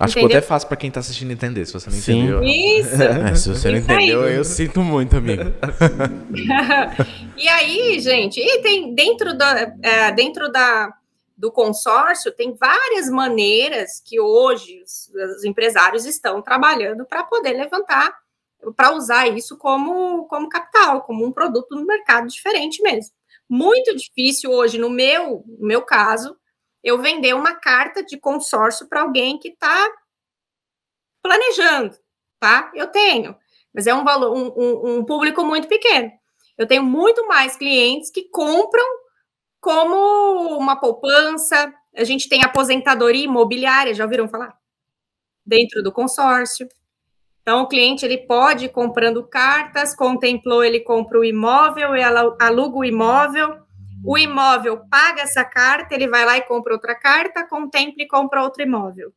Acho entendeu? que até fácil para quem tá assistindo entender, se você não Sim. entendeu. Isso. É, se você não entendeu, aí. eu sinto muito, amigo. e aí, gente, e tem dentro da, é, dentro da do consórcio tem várias maneiras que hoje os, os empresários estão trabalhando para poder levantar, para usar isso como, como capital, como um produto no mercado diferente mesmo. Muito difícil hoje, no meu, no meu caso, eu vender uma carta de consórcio para alguém que está planejando, tá? Eu tenho, mas é um valor, um, um, um, público muito pequeno. Eu tenho muito mais clientes que compram como uma poupança. A gente tem aposentadoria imobiliária, já ouviram falar? Dentro do consórcio. Então, o cliente ele pode ir comprando cartas, contemplou, ele compra o imóvel, ela aluga o imóvel, o imóvel paga essa carta, ele vai lá e compra outra carta, contempla e compra outro imóvel.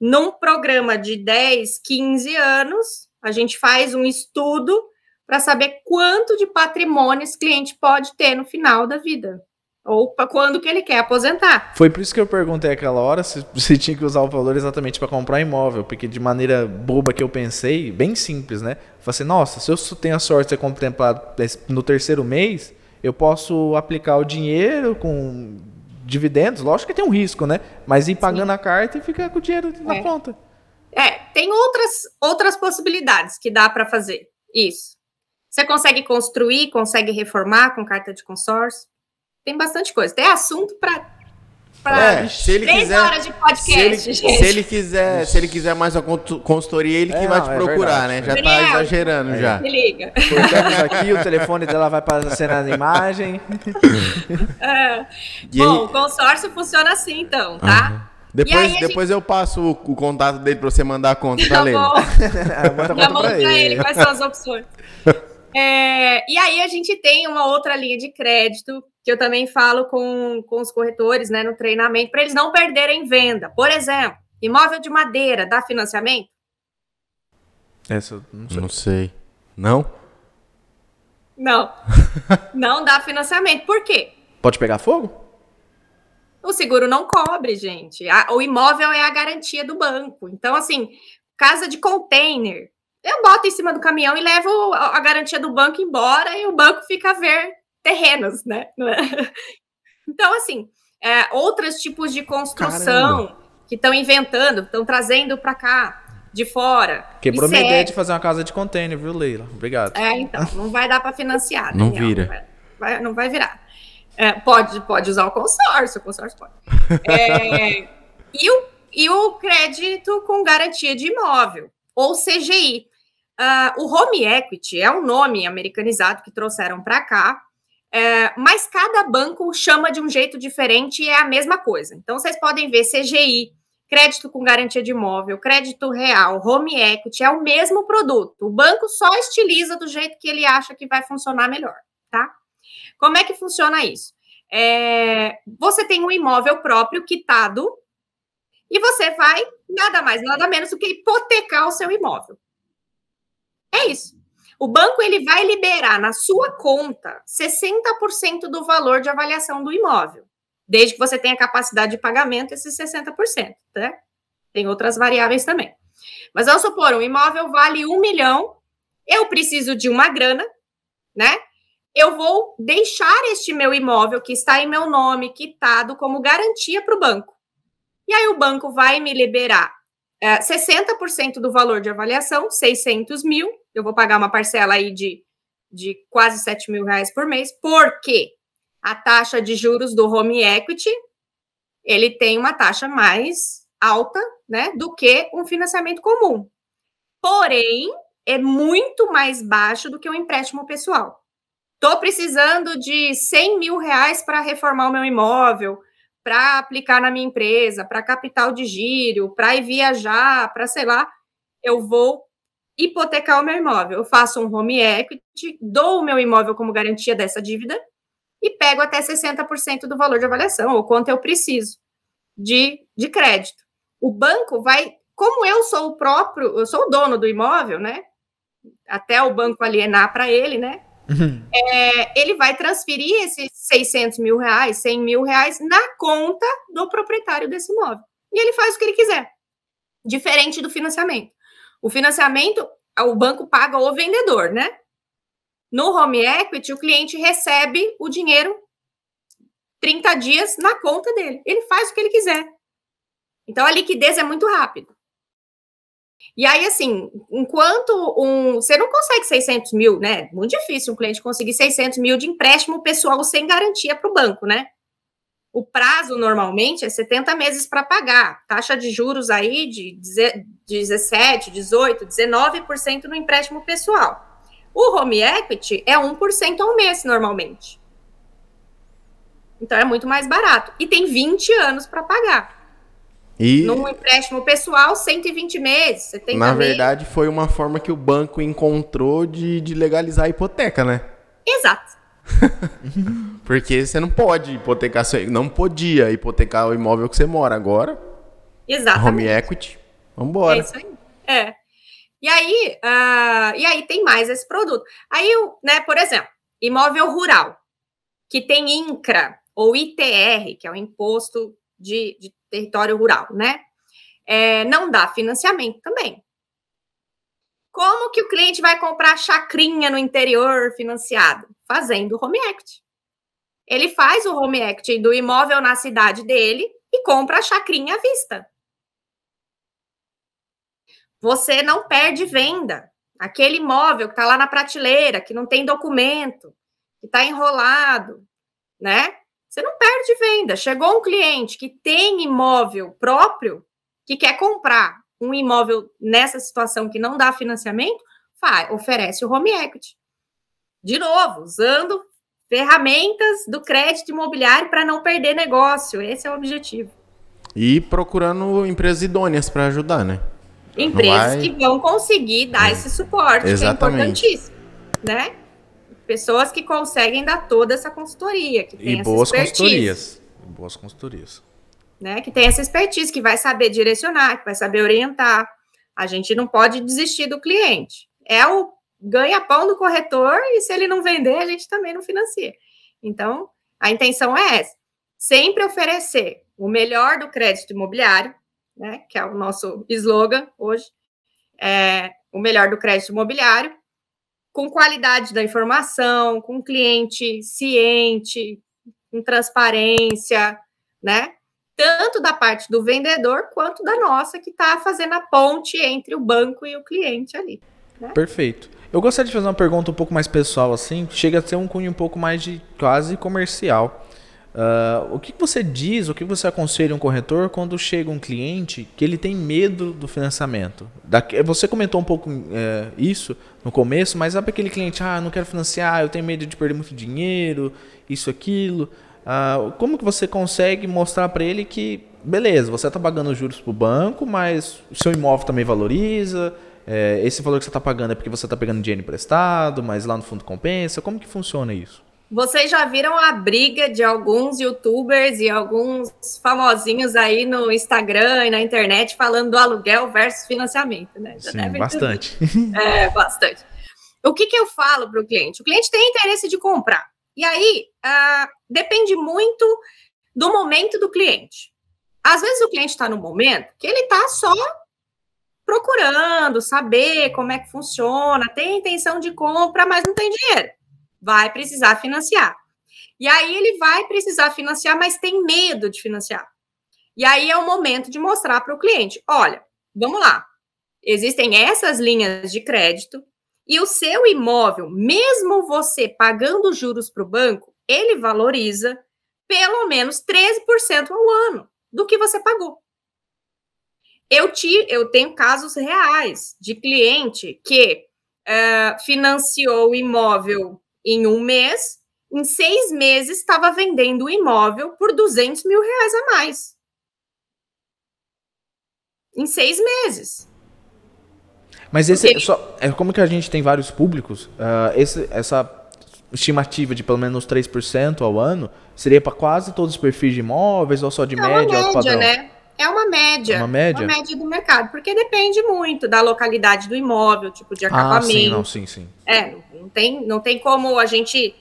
Num programa de 10, 15 anos, a gente faz um estudo para saber quanto de patrimônio esse cliente pode ter no final da vida. Ou para quando que ele quer aposentar. Foi por isso que eu perguntei aquela hora se você tinha que usar o valor exatamente para comprar imóvel, porque de maneira boba que eu pensei, bem simples, né? Falei assim, nossa, se eu tenho a sorte de ser contemplado no terceiro mês, eu posso aplicar o dinheiro com dividendos, lógico que tem um risco, né? Mas ir pagando Sim. a carta e ficar com o dinheiro na é. conta. É, tem outras, outras possibilidades que dá para fazer isso. Você consegue construir, consegue reformar com carta de consórcio. Tem bastante coisa. Tem assunto para é, se ele três quiser, horas de podcast, se ele, gente. Se ele quiser, se ele quiser mais uma consultoria, ele que é, vai te é procurar, né? Já tá Daniel, tá exagerando é. já. Me liga. Cortamos aqui, o telefone dela vai para a cena da imagem. É. Bom, o consórcio funciona assim, então, tá? Uhum. Depois, depois gente... eu passo o, o, contato dele para você mandar a conta pra tá ele. Manda Já manda pra ele. ele quais são as opções. É, e aí a gente tem uma outra linha de crédito que eu também falo com, com os corretores né, no treinamento, para eles não perderem venda. Por exemplo, imóvel de madeira dá financiamento? Essa não sei. Não sei. Não? Não. não dá financiamento. Por quê? Pode pegar fogo? O seguro não cobre, gente. o imóvel é a garantia do banco. Então, assim, casa de container, eu boto em cima do caminhão e levo a garantia do banco embora e o banco fica a ver terrenos, né? Então, assim, é, outros tipos de construção Caramba. que estão inventando, estão trazendo para cá de fora. Quebrou minha ideia de fazer uma casa de container, viu, Leila? Obrigado. É, então, não vai dar para financiar. Não Daniel, vira. Não vai, não vai virar. É, pode, pode usar o consórcio, o consórcio pode. É, e, o, e o crédito com garantia de imóvel, ou CGI. Uh, ah, o home equity é um nome americanizado que trouxeram para cá, é, mas cada banco chama de um jeito diferente e é a mesma coisa. Então, vocês podem ver CGI, crédito com garantia de imóvel, crédito real, home equity, é o mesmo produto. O banco só estiliza do jeito que ele acha que vai funcionar melhor, tá? Como é que funciona isso? É, você tem um imóvel próprio quitado e você vai nada mais, nada menos do que hipotecar o seu imóvel. É isso. O banco ele vai liberar na sua conta 60% do valor de avaliação do imóvel, desde que você tenha capacidade de pagamento esses 60%, tá? Tem outras variáveis também. Mas vamos supor, um imóvel vale um milhão, eu preciso de uma grana, né? Eu vou deixar este meu imóvel que está em meu nome, quitado, como garantia para o banco. E aí o banco vai me liberar é, 60% do valor de avaliação, 600 mil, eu vou pagar uma parcela aí de, de quase 7 mil reais por mês. Por quê? a taxa de juros do home equity, ele tem uma taxa mais alta, né, do que um financiamento comum. Porém, é muito mais baixo do que um empréstimo pessoal. Estou precisando de 100 mil reais para reformar o meu imóvel, para aplicar na minha empresa, para capital de giro, para ir viajar, para sei lá, eu vou hipotecar o meu imóvel. Eu faço um home equity, dou o meu imóvel como garantia dessa dívida e pego até 60% do valor de avaliação, ou quanto eu preciso de, de crédito. O banco vai, como eu sou o próprio, eu sou o dono do imóvel, né? Até o banco alienar para ele, né? É, ele vai transferir esses 600 mil reais, 100 mil reais na conta do proprietário desse imóvel. E ele faz o que ele quiser. Diferente do financiamento. O financiamento, o banco paga o vendedor, né? No home equity, o cliente recebe o dinheiro 30 dias na conta dele. Ele faz o que ele quiser. Então a liquidez é muito rápida. E aí, assim, enquanto um. Você não consegue 600 mil, né? Muito difícil um cliente conseguir 600 mil de empréstimo pessoal sem garantia para o banco, né? O prazo normalmente é 70 meses para pagar. Taxa de juros aí de 17, 18, 19% no empréstimo pessoal. O home equity é 1% ao mês normalmente. Então é muito mais barato. E tem 20 anos para pagar. E num empréstimo pessoal, 120 meses. 70 na verdade, meses. foi uma forma que o banco encontrou de, de legalizar a hipoteca, né? Exato. Porque você não pode hipotecar, não podia hipotecar o imóvel que você mora agora. Exatamente. Home equity. Vambora. É isso aí. É. E aí, uh, e aí tem mais esse produto. Aí, né, por exemplo, imóvel rural, que tem INCRA ou ITR, que é o Imposto de, de Território Rural, né? É, não dá financiamento também. Como que o cliente vai comprar chacrinha no interior financiado? Fazendo home equity. Ele faz o home equity do imóvel na cidade dele e compra a chacrinha à vista. Você não perde venda. Aquele imóvel que está lá na prateleira, que não tem documento, que está enrolado, né? Você não perde venda. Chegou um cliente que tem imóvel próprio, que quer comprar um imóvel nessa situação que não dá financiamento, faz, oferece o home equity. De novo, usando ferramentas do crédito imobiliário para não perder negócio. Esse é o objetivo. E procurando empresas idôneas para ajudar, né? Empresas vai... que vão conseguir dar é. esse suporte, Exatamente. que é importantíssimo, né? Pessoas que conseguem dar toda essa consultoria, que tem e boas consultorias. Boas consultorias né? Que tem essa expertise, que vai saber direcionar, que vai saber orientar. A gente não pode desistir do cliente. É o ganha-pão do corretor e se ele não vender, a gente também não financia. Então, a intenção é essa: sempre oferecer o melhor do crédito imobiliário, né? Que é o nosso slogan hoje. É, o melhor do crédito imobiliário, com qualidade da informação, com cliente ciente, com transparência, né? tanto da parte do vendedor quanto da nossa, que está fazendo a ponte entre o banco e o cliente ali. Né? Perfeito. Eu gostaria de fazer uma pergunta um pouco mais pessoal, assim, chega a ser um cunho um pouco mais de quase comercial. Uh, o que você diz, o que você aconselha um corretor quando chega um cliente que ele tem medo do financiamento? Você comentou um pouco é, isso no começo, mas sabe aquele cliente, ah, não quero financiar, eu tenho medo de perder muito dinheiro, isso, aquilo. Uh, como que você consegue mostrar para ele que, beleza, você está pagando juros para o banco, mas o seu imóvel também valoriza, é, esse valor que você está pagando é porque você está pegando dinheiro emprestado, mas lá no fundo compensa. Como que funciona isso? Vocês já viram a briga de alguns youtubers e alguns famosinhos aí no Instagram e na internet falando do aluguel versus financiamento, né? Já Sim, bastante. É, bastante. O que, que eu falo para o cliente? O cliente tem interesse de comprar. E aí, uh, depende muito do momento do cliente. Às vezes o cliente está no momento que ele está só procurando saber como é que funciona, tem intenção de compra, mas não tem dinheiro. Vai precisar financiar. E aí ele vai precisar financiar, mas tem medo de financiar. E aí é o momento de mostrar para o cliente: olha, vamos lá. Existem essas linhas de crédito, e o seu imóvel, mesmo você pagando juros para o banco, ele valoriza pelo menos 13% ao ano do que você pagou. Eu, te, eu tenho casos reais de cliente que uh, financiou o imóvel em um mês, em seis meses estava vendendo o imóvel por 200 mil reais a mais. Em seis meses. Mas esse Porque... só, é como que a gente tem vários públicos, uh, esse, essa estimativa de pelo menos 3% ao ano seria para quase todos os perfis de imóveis ou só de é média, média padrão? Né? É uma média. Uma média? Uma média do mercado, porque depende muito da localidade do imóvel, tipo de acabamento. Ah, sim, não, sim, sim. É, não tem, não tem como a gente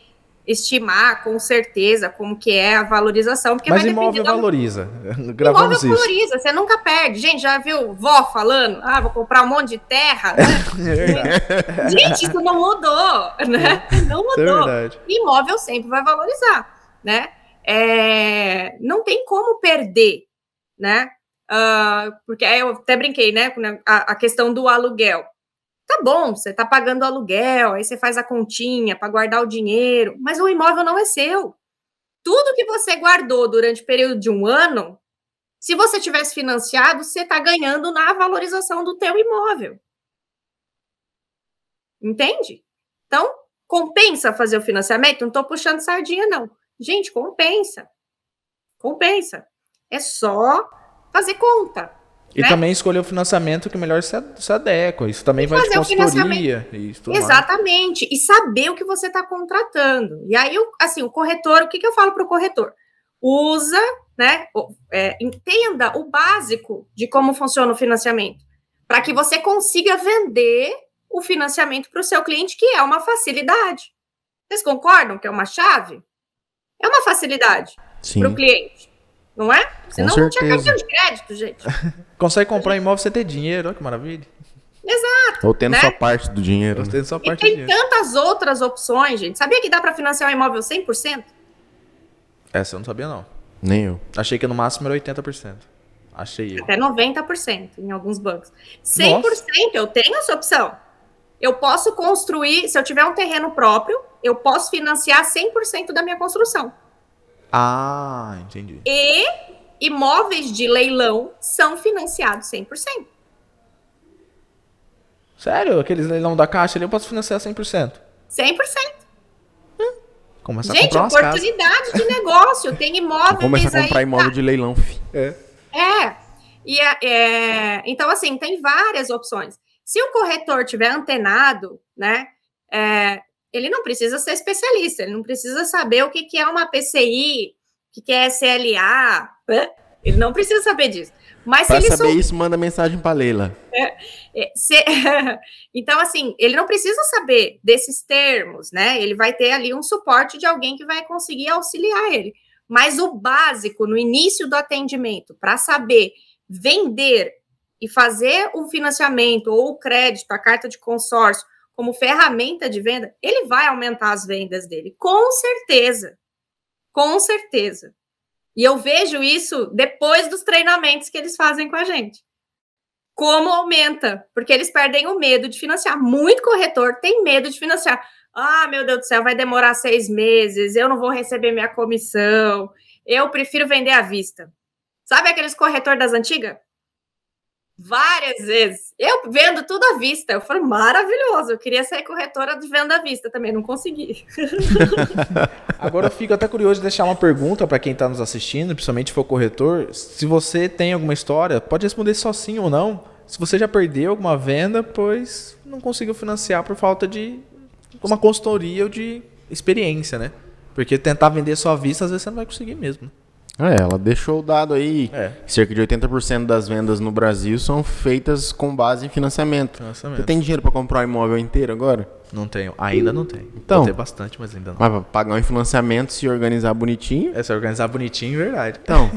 estimar com certeza como que é a valorização, porque Mas imóvel da... valoriza. Gravamos imóvel isso. valoriza, você nunca perde. Gente, já viu vó falando? Ah, vou comprar um monte de terra. É Gente, isso não mudou, né? Não é mudou. É imóvel sempre vai valorizar, né? É... Não tem como perder né? Uh, porque eu até brinquei, né? A, a, questão do aluguel. Tá bom, você tá pagando aluguel, aí você faz a continha para guardar o dinheiro, mas o imóvel não é seu. Tudo que você guardou durante o período de um ano, se você tivesse financiado, você está ganhando na valorização do teu imóvel. Entende? Então, compensa fazer o financiamento? Não estou puxando sardinha, não. Gente, compensa. Compensa. É só fazer conta. E né? também escolher o financiamento que melhor se adequa. Isso também e vai de consultoria. Isso, Exatamente. Mais. E saber o que você está contratando. E aí, assim, o corretor, o que, que eu falo para o corretor? Usa, né? É, entenda o básico de como funciona o financiamento. Para que você consiga vender o financiamento para o seu cliente, que é uma facilidade. Vocês concordam que é uma chave? É uma facilidade para o cliente. Não é? Senão não tinha cartão de crédito, gente. Consegue comprar um imóvel sem ter dinheiro, olha que maravilha. Exato. Ou tendo né? só parte do dinheiro. Ou né? tendo só parte e tem tantas outras opções, gente. Sabia que dá para financiar um imóvel 100%? Essa eu não sabia, não. Nem eu. Achei que no máximo era 80%. Achei eu. Até 90% em alguns bancos. 100% Nossa. eu tenho essa opção. Eu posso construir, se eu tiver um terreno próprio, eu posso financiar 100% da minha construção. Ah, entendi. E imóveis de leilão são financiados 100%. Sério? Aqueles leilão da Caixa ali eu posso financiar 100%? 100%. Hum. Começar Gente, a oportunidade de negócio. Tem imóveis Começa a comprar imóvel tá. de leilão. Fi. É. É. E é, é, então, assim, tem várias opções. Se o corretor tiver antenado, né, é, ele não precisa ser especialista, ele não precisa saber o que, que é uma PCI, o que, que é SLA, né? ele não precisa saber disso. Mas para saber sou... isso, manda mensagem para Leila. É, é, se... então, assim, ele não precisa saber desses termos, né? Ele vai ter ali um suporte de alguém que vai conseguir auxiliar ele. Mas o básico no início do atendimento, para saber vender e fazer o financiamento ou o crédito, a carta de consórcio, como ferramenta de venda, ele vai aumentar as vendas dele, com certeza. Com certeza. E eu vejo isso depois dos treinamentos que eles fazem com a gente. Como aumenta, porque eles perdem o medo de financiar. Muito corretor tem medo de financiar. Ah, meu Deus do céu, vai demorar seis meses, eu não vou receber minha comissão, eu prefiro vender à vista. Sabe aqueles corretor das antigas? Várias vezes. Eu vendo tudo à vista. Eu falei, maravilhoso. Eu queria ser corretora de venda à vista também, não consegui. Agora eu fico até curioso de deixar uma pergunta para quem está nos assistindo, principalmente se for corretor. Se você tem alguma história, pode responder só sim ou não. Se você já perdeu alguma venda, pois não conseguiu financiar por falta de uma consultoria ou de experiência, né? Porque tentar vender só à vista, às vezes você não vai conseguir mesmo. É, ela deixou o dado aí. É. Cerca de 80% das vendas no Brasil são feitas com base em financiamento. financiamento. Você tem dinheiro para comprar um imóvel inteiro agora? Não tenho. Ainda não tenho. Então. Tem bastante, mas ainda não. Mas pagar um financiamento, se organizar bonitinho. É, se organizar bonitinho, verdade. Então.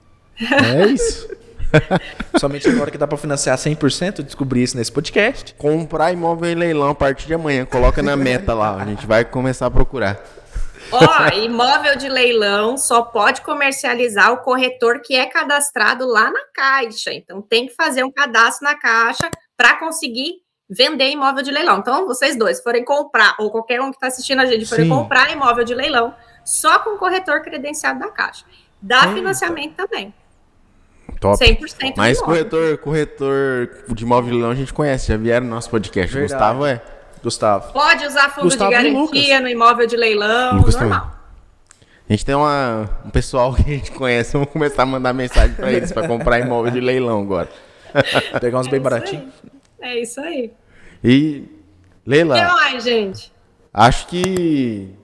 é isso. Somente agora que dá para financiar 100%, descobri isso nesse podcast. Comprar imóvel em leilão a partir de amanhã. Coloca na meta lá. A gente vai começar a procurar. Ó, imóvel de leilão só pode comercializar o corretor que é cadastrado lá na Caixa. Então, tem que fazer um cadastro na Caixa para conseguir vender imóvel de leilão. Então, vocês dois forem comprar, ou qualquer um que está assistindo a gente, forem Sim. comprar imóvel de leilão, só com corretor credenciado da Caixa. Dá Eita. financiamento também. Top. 100% Mas corretor, corretor de imóvel de leilão a gente conhece, já vieram no nosso podcast. Verdade. Gustavo é. Gustavo. Pode usar fundo Gustavo de garantia no imóvel de leilão, Lucas normal. Também. A gente tem uma, um pessoal que a gente conhece, vamos começar a mandar mensagem para eles para comprar imóvel de leilão agora. Pegar uns é bem baratinhos. É isso aí. E, Leila. O que mais, gente? Acho que.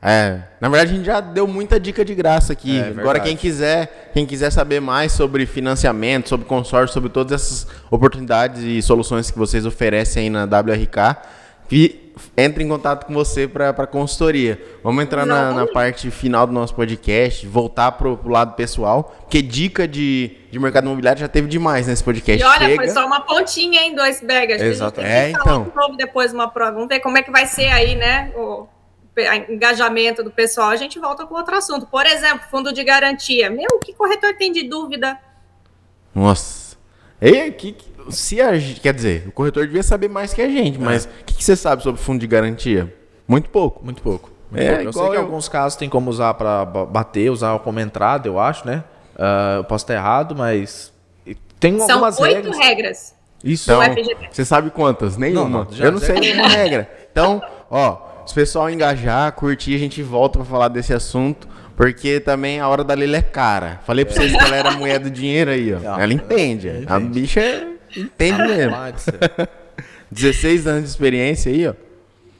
É, na verdade a gente já deu muita dica de graça aqui. É, Agora quem quiser, quem quiser saber mais sobre financiamento, sobre consórcio, sobre todas essas oportunidades e soluções que vocês oferecem aí na WRK, que entre em contato com você para consultoria. Vamos entrar na, na, parte final do nosso podcast, voltar para o lado pessoal, porque dica de, de mercado imobiliário já teve demais nesse podcast. E olha, Chega... foi só uma pontinha em dois bags. Exatamente. É, então. Um depois uma prova. Vamos ver como é que vai ser aí, né? O engajamento do pessoal. A gente volta com outro assunto. Por exemplo, fundo de garantia. Meu, que corretor tem de dúvida? Nossa. Ei, que, se a, quer dizer, o corretor devia saber mais que a gente, mas o que, que, você sabe sobre fundo de garantia? Muito pouco. Muito pouco. Muito é, pouco. Eu sei que em alguns casos tem como usar para bater, usar como entrada, eu acho, né? Uh, eu posso estar errado, mas tem São algumas oito regras. regras. Isso. Então, você sabe quantas? Nenhuma. Não, não, já, eu não sei nenhuma regra. Então, ó, se o pessoal engajar, curtir, a gente volta para falar desse assunto. Porque também a hora da Lila é cara. Falei pra vocês que ela era mulher do dinheiro aí, ó. Ela entende. A bicha entende mesmo. 16 anos de experiência aí, ó.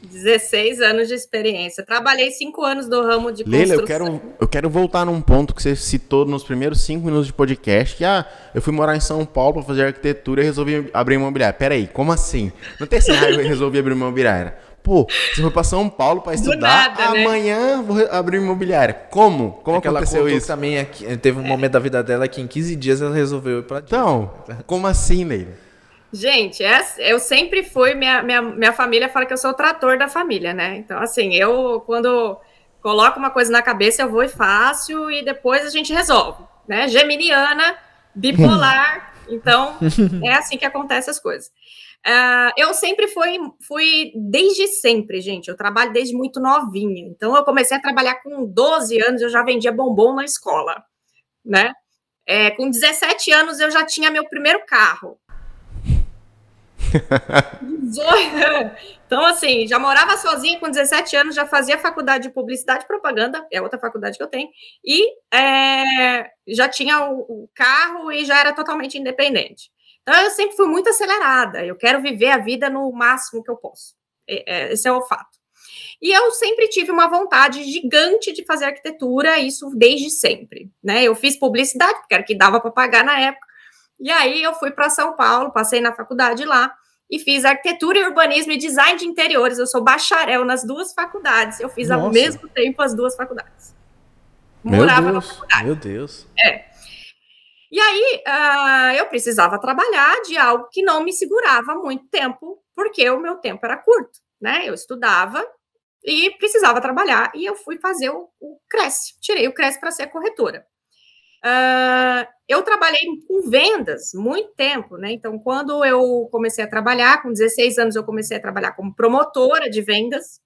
16 anos de experiência. Trabalhei 5 anos do ramo de Leila, eu quero, eu quero voltar num ponto que você citou nos primeiros 5 minutos de podcast, que ah, eu fui morar em São Paulo para fazer arquitetura e resolvi abrir imobiliária. Pera aí, como assim? Não tem assim, ah, eu resolvi abrir imobiliária. Pô, você foi para São Paulo para estudar, nada, né? amanhã né? vou abrir imobiliária. Como? Como é aconteceu isso? também aqui, teve um momento da vida dela que em 15 dias ela resolveu ir para Então, como assim, Leila? Gente, é, eu sempre fui, minha, minha, minha família fala que eu sou o trator da família, né? Então, assim, eu, quando coloco uma coisa na cabeça, eu vou e faço, e depois a gente resolve, né? Geminiana, bipolar, então, é assim que acontecem as coisas. Uh, eu sempre fui, fui, desde sempre, gente. Eu trabalho desde muito novinha. Então, eu comecei a trabalhar com 12 anos, eu já vendia bombom na escola, né? É, com 17 anos, eu já tinha meu primeiro carro. então, assim, já morava sozinha com 17 anos, já fazia faculdade de publicidade e propaganda, é outra faculdade que eu tenho, e é, já tinha o, o carro e já era totalmente independente. Então, eu sempre fui muito acelerada. Eu quero viver a vida no máximo que eu posso. É, esse é o fato. E eu sempre tive uma vontade gigante de fazer arquitetura, isso desde sempre. Né? Eu fiz publicidade, porque era o que dava para pagar na época. E aí eu fui para São Paulo, passei na faculdade lá e fiz arquitetura e urbanismo e design de interiores. Eu sou bacharel nas duas faculdades. Eu fiz Nossa. ao mesmo tempo as duas faculdades. Morava meu Deus, na faculdade. Meu Deus. É. E aí uh, eu precisava trabalhar de algo que não me segurava muito tempo, porque o meu tempo era curto, né? Eu estudava e precisava trabalhar, e eu fui fazer o, o CRES, tirei o CRES para ser corretora. Uh, eu trabalhei com vendas muito tempo, né? Então, quando eu comecei a trabalhar, com 16 anos, eu comecei a trabalhar como promotora de vendas.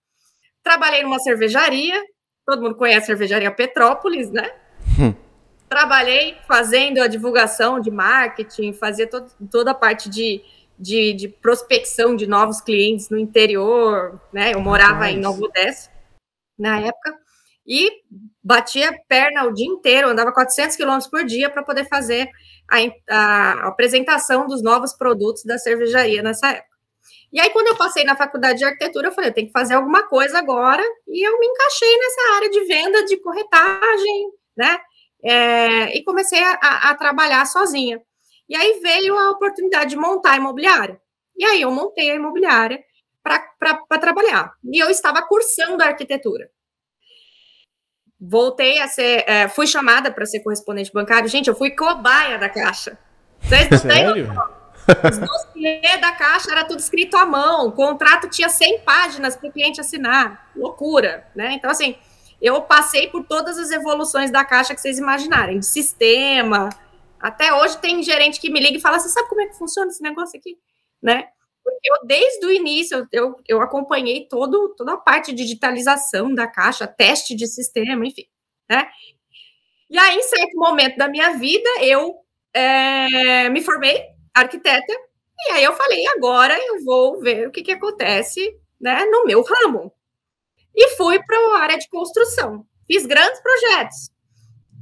Trabalhei numa cervejaria, todo mundo conhece a cervejaria Petrópolis, né? Hum trabalhei fazendo a divulgação de marketing, fazia toda a parte de, de, de, prospecção de novos clientes no interior, né? Eu morava em Novo Odessa na época e batia perna o dia inteiro, andava 400 quilômetros por dia para poder fazer a, a, apresentação dos novos produtos da cervejaria nessa época. E aí, quando eu passei na faculdade de arquitetura, eu falei, eu tenho que fazer alguma coisa agora, e eu me encaixei nessa área de venda, de corretagem, né? É, e comecei a, a, trabalhar sozinha. E aí veio a oportunidade de montar a imobiliária. E aí eu montei a imobiliária para trabalhar. E eu estava cursando arquitetura. Voltei a ser, é, fui chamada para ser correspondente bancário. Gente, eu fui cobaia da Caixa. Vocês não Sério? Os dossiês da Caixa era tudo escrito à mão. O contrato tinha 100 páginas para o cliente assinar. Loucura, né? Então, assim, eu passei por todas as evoluções da caixa que vocês imaginarem, de sistema. Até hoje tem gerente que me liga e fala: Você sabe como é que funciona esse negócio aqui? Né? Porque eu, desde o início, eu, eu acompanhei todo, toda a parte de digitalização da caixa, teste de sistema, enfim, né? E aí, em certo momento da minha vida, eu é, me formei arquiteta, e aí eu falei, agora eu vou ver o que, que acontece né, no meu ramo. E fui para a área de construção. Fiz grandes projetos.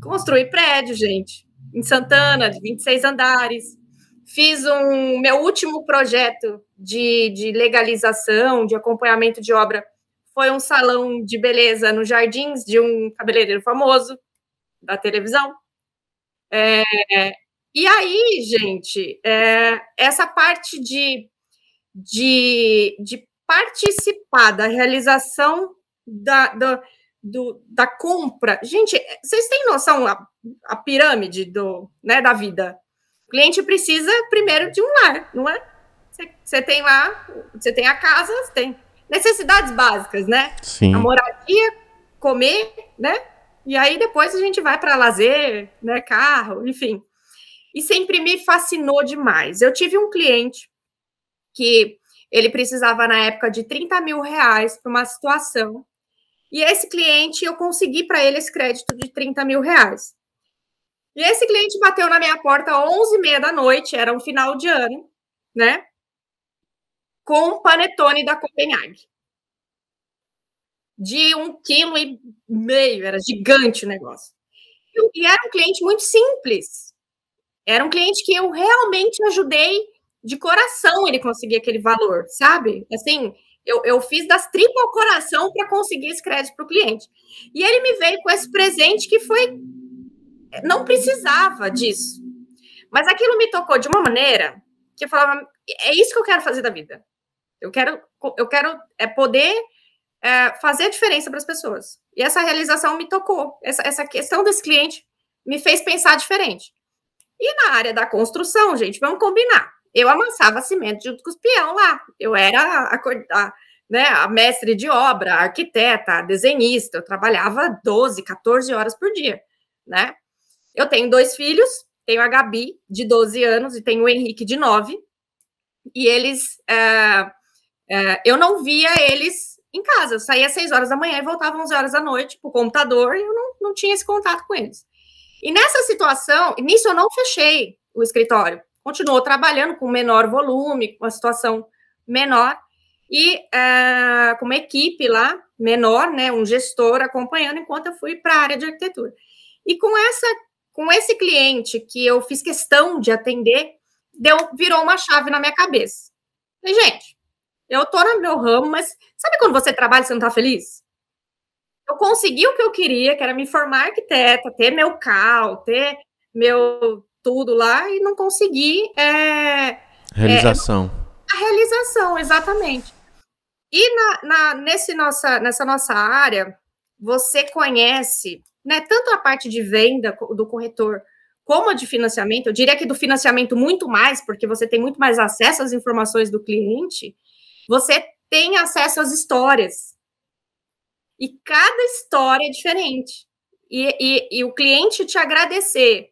Construí prédio, gente, em Santana, de 26 andares. Fiz um meu último projeto de, de legalização, de acompanhamento de obra. Foi um salão de beleza nos jardins de um cabeleireiro famoso da televisão. É, e aí, gente, é, essa parte de, de, de participar da realização da, da, do, da compra. Gente, vocês têm noção a, a pirâmide do, né, da vida? O cliente precisa primeiro de um lar, não é? Você tem lá, você tem a casa, você tem necessidades básicas, né? Sim. A moradia, comer, né? E aí depois a gente vai para lazer, né? Carro, enfim. E sempre me fascinou demais. Eu tive um cliente que ele precisava, na época, de 30 mil reais para uma situação. E esse cliente, eu consegui para ele esse crédito de 30 mil reais. E esse cliente bateu na minha porta às 11h30 da noite, era um final de ano, né? Com um panetone da Copenhague. De um quilo e meio, era gigante o negócio. E era um cliente muito simples. Era um cliente que eu realmente ajudei de coração ele conseguir aquele valor, sabe? Assim, eu, eu fiz das tripas ao coração para conseguir esse crédito para o cliente. E ele me veio com esse presente que foi. Não precisava disso. Mas aquilo me tocou de uma maneira que eu falava: é isso que eu quero fazer da vida. Eu quero, eu quero é, poder é, fazer a diferença para as pessoas. E essa realização me tocou. Essa, essa questão desse cliente me fez pensar diferente. E na área da construção, gente, vamos combinar eu amassava cimento junto com os peão lá. Eu era a, a, né, a mestre de obra, a arquiteta, a desenhista. Eu trabalhava 12, 14 horas por dia, né? Eu tenho dois filhos, tenho a Gabi, de 12 anos, e tenho o Henrique, de 9. E eles... É, é, eu não via eles em casa. Eu saía às 6 horas da manhã e voltava às 11 horas da noite para o computador e eu não, não tinha esse contato com eles. E nessa situação, nisso eu não fechei o escritório continuou trabalhando com menor volume, com uma situação menor, e uh, com uma equipe lá menor, né, um gestor acompanhando enquanto eu fui para a área de arquitetura. E com essa, com esse cliente que eu fiz questão de atender, deu, virou uma chave na minha cabeça. E, gente, eu tô no meu ramo, mas sabe quando você trabalha e você não tá feliz? Eu consegui o que eu queria, que era me formar arquiteta, ter meu CAL, ter meu tudo lá e não consegui. É, realização. É, a realização, exatamente. E na, na, nesse nossa, nessa nossa área, você conhece né, tanto a parte de venda do corretor como a de financiamento, eu diria que do financiamento muito mais, porque você tem muito mais acesso às informações do cliente, você tem acesso às histórias. E cada história é diferente. E, e, e o cliente te agradecer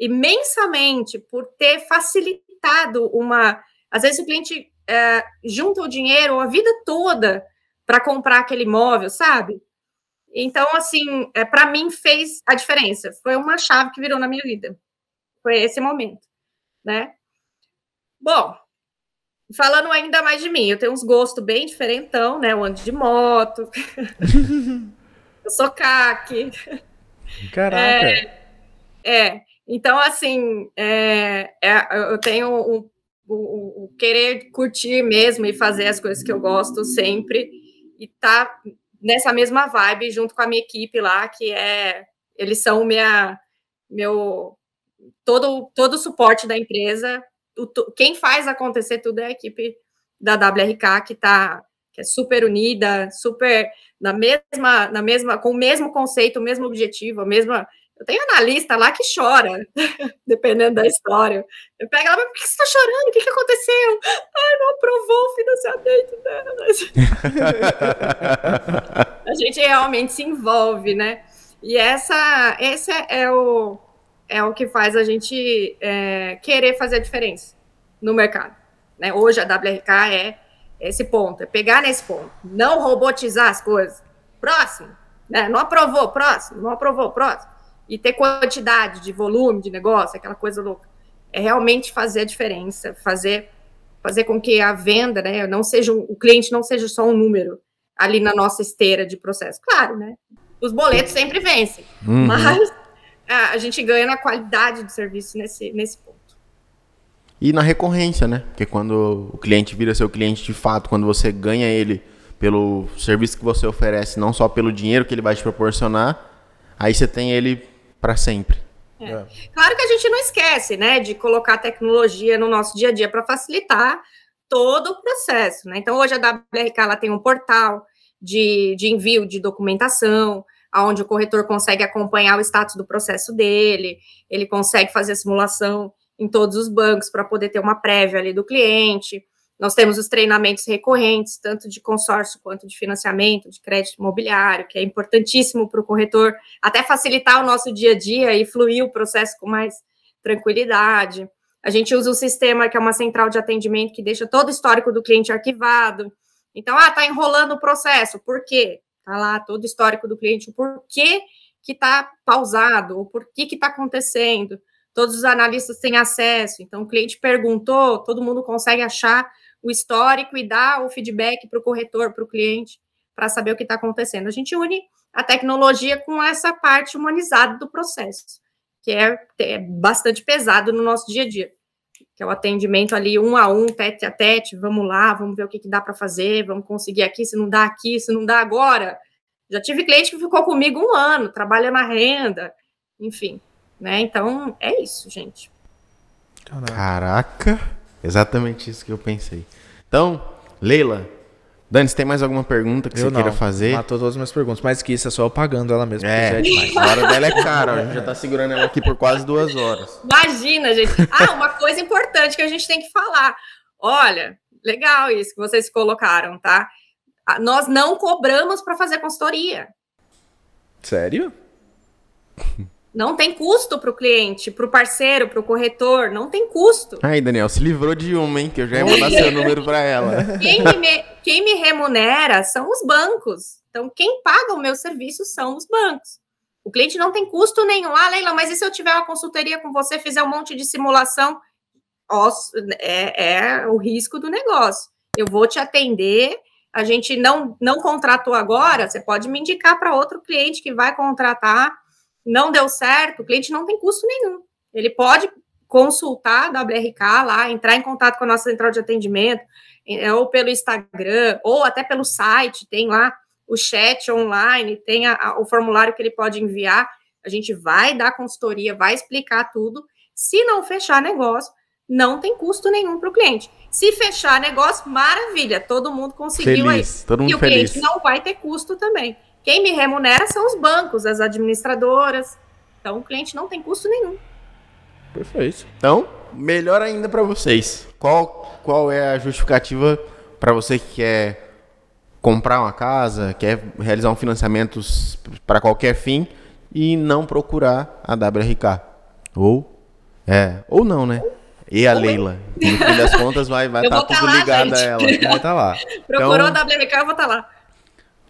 imensamente por ter facilitado uma. Às vezes o cliente é, junta o dinheiro a vida toda para comprar aquele imóvel, sabe? Então, assim, é, para mim fez a diferença. Foi uma chave que virou na minha vida. Foi esse momento, né? Bom, falando ainda mais de mim, eu tenho uns gostos bem diferentão, né? Eu ando de moto, eu sou caque. Caraca! É, é, então, assim, é, é, eu tenho o, o, o, querer curtir mesmo e fazer as coisas que eu gosto sempre, e tá nessa mesma vibe junto com a minha equipe lá, que é. Eles são minha, meu. Todo, todo o suporte da empresa. O, quem faz acontecer tudo é a equipe da WRK, que tá que é super unida, super na mesma, na mesma, com o mesmo conceito, o mesmo objetivo, a mesma eu tenho analista lá que chora, dependendo da história. Eu pego ela, mas por que você está chorando? O que, que aconteceu? Ai, não aprovou o financiamento dela. a gente realmente se envolve, né? E essa, esse é o, é o que faz a gente é, querer fazer a diferença no mercado, Né? Hoje a WRK é esse ponto, é pegar nesse ponto, não robotizar as coisas. Próximo, né? Não aprovou, próximo, não aprovou, próximo. E ter quantidade de volume de negócio, aquela coisa louca. É realmente fazer a diferença, fazer fazer com que a venda, né, não seja o cliente não seja só um número ali na nossa esteira de processo. Claro, né? Os boletos sempre vencem, uhum. mas a, a gente ganha na qualidade do serviço nesse, nesse ponto. E na recorrência, né? Porque quando o cliente vira seu cliente de fato, quando você ganha ele pelo serviço que você oferece, não só pelo dinheiro que ele vai te proporcionar, aí você tem ele para sempre. É. É. Claro que a gente não esquece, né, de colocar tecnologia no nosso dia a dia para facilitar todo o processo, né? Então hoje a WRK ela tem um portal de, de envio de documentação, onde o corretor consegue acompanhar o status do processo dele, ele consegue fazer a simulação em todos os bancos para poder ter uma prévia ali do cliente. Nós temos os treinamentos recorrentes, tanto de consórcio quanto de financiamento, de crédito imobiliário, que é importantíssimo para o corretor, até facilitar o nosso dia a dia e fluir o processo com mais tranquilidade. A gente usa um sistema que é uma central de atendimento que deixa todo o histórico do cliente arquivado. Então, ah, tá enrolando o processo. Por quê? Tá lá todo o histórico do cliente, o porquê que está pausado, o porquê que está acontecendo. Todos os analistas têm acesso. Então, o cliente perguntou, todo mundo consegue achar o histórico e dar o feedback para o corretor, para o cliente, para saber o que está acontecendo. A gente une a tecnologia com essa parte humanizada do processo, que é, é bastante pesado no nosso dia a dia, que é o atendimento ali um a um, tete a tete, vamos lá, vamos ver o que, que dá para fazer, vamos conseguir aqui, se não dá aqui, se não dá agora. Já tive cliente que ficou comigo um ano, trabalhando na renda, enfim, né? Então, é isso, gente. Caraca. Exatamente isso que eu pensei. Então, Leila, Dani, você tem mais alguma pergunta que eu você não. queira fazer? Matou todas as minhas perguntas. Mais que isso, é só eu pagando ela mesma. É, é a hora dela é cara. A gente já tá segurando ela aqui por quase duas horas. Imagina, gente. Ah, uma coisa importante que a gente tem que falar. Olha, legal isso que vocês colocaram, tá? Ah, nós não cobramos para fazer consultoria. Sério? Não tem custo para o cliente, para o parceiro, para o corretor, não tem custo. Aí, Daniel, se livrou de uma, hein? Que eu já ia mandar seu número para ela. Quem me, quem me remunera são os bancos. Então, quem paga o meu serviço são os bancos. O cliente não tem custo nenhum. Ah, Leila, mas e se eu tiver uma consultoria com você, fizer um monte de simulação? É, é o risco do negócio. Eu vou te atender. A gente não, não contratou agora, você pode me indicar para outro cliente que vai contratar não deu certo, o cliente não tem custo nenhum. Ele pode consultar a WRK lá, entrar em contato com a nossa central de atendimento, é, ou pelo Instagram, ou até pelo site, tem lá o chat online, tem a, a, o formulário que ele pode enviar. A gente vai dar consultoria, vai explicar tudo. Se não fechar negócio, não tem custo nenhum para o cliente. Se fechar negócio, maravilha, todo mundo conseguiu feliz, aí. Todo mundo e o feliz. cliente não vai ter custo também. Quem me remunera são os bancos, as administradoras. Então o cliente não tem custo nenhum. Perfeito. Então, melhor ainda para vocês. Qual, qual é a justificativa para você que quer comprar uma casa, quer realizar um financiamento para qualquer fim e não procurar a WRK? Ou é, ou não, né? E a Leila. No fim das contas vai vai estar tá tudo tá ligado a ela. Vai estar tá lá. Procurou então, a WRK, eu vou estar tá lá.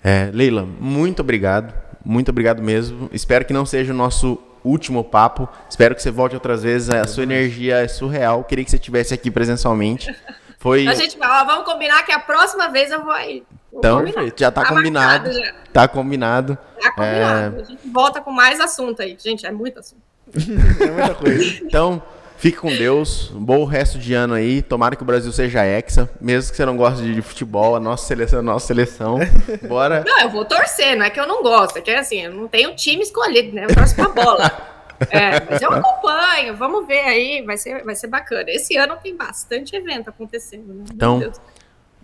É, Leila, muito obrigado. Muito obrigado mesmo. Espero que não seja o nosso último papo. Espero que você volte outras vezes. A sua energia é surreal. Queria que você estivesse aqui presencialmente. Foi... A gente vai, vamos combinar que a próxima vez eu vou aí. então, já está tá combinado. Já. Tá combinado. Tá combinado. É... A gente volta com mais assunto aí. Gente, é muito assunto. é muita coisa. Então, Fique com Deus, um bom resto de ano aí. Tomara que o Brasil seja hexa, mesmo que você não goste de futebol, a nossa seleção é a nossa seleção. Bora. Não, eu vou torcer, não é que eu não gosto, é que assim, eu não tenho time escolhido, né? Eu torço pra bola. É, mas eu acompanho, vamos ver aí, vai ser, vai ser bacana. Esse ano tem bastante evento acontecendo, né? Então,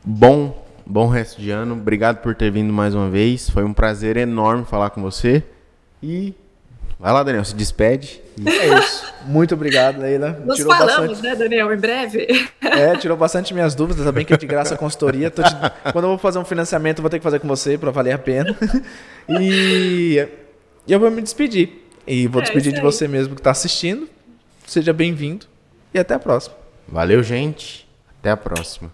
bom, bom resto de ano. Obrigado por ter vindo mais uma vez. Foi um prazer enorme falar com você. E Vai lá, Daniel, se despede. É isso. Muito obrigado, Leila. Nos tirou falamos, bastante... né, Daniel, em breve. É, tirou bastante minhas dúvidas, também que é de graça a consultoria. Te... Quando eu vou fazer um financiamento, vou ter que fazer com você para valer a pena. E eu vou me despedir. E vou é, despedir de você mesmo que está assistindo. Seja bem-vindo e até a próxima. Valeu, gente. Até a próxima.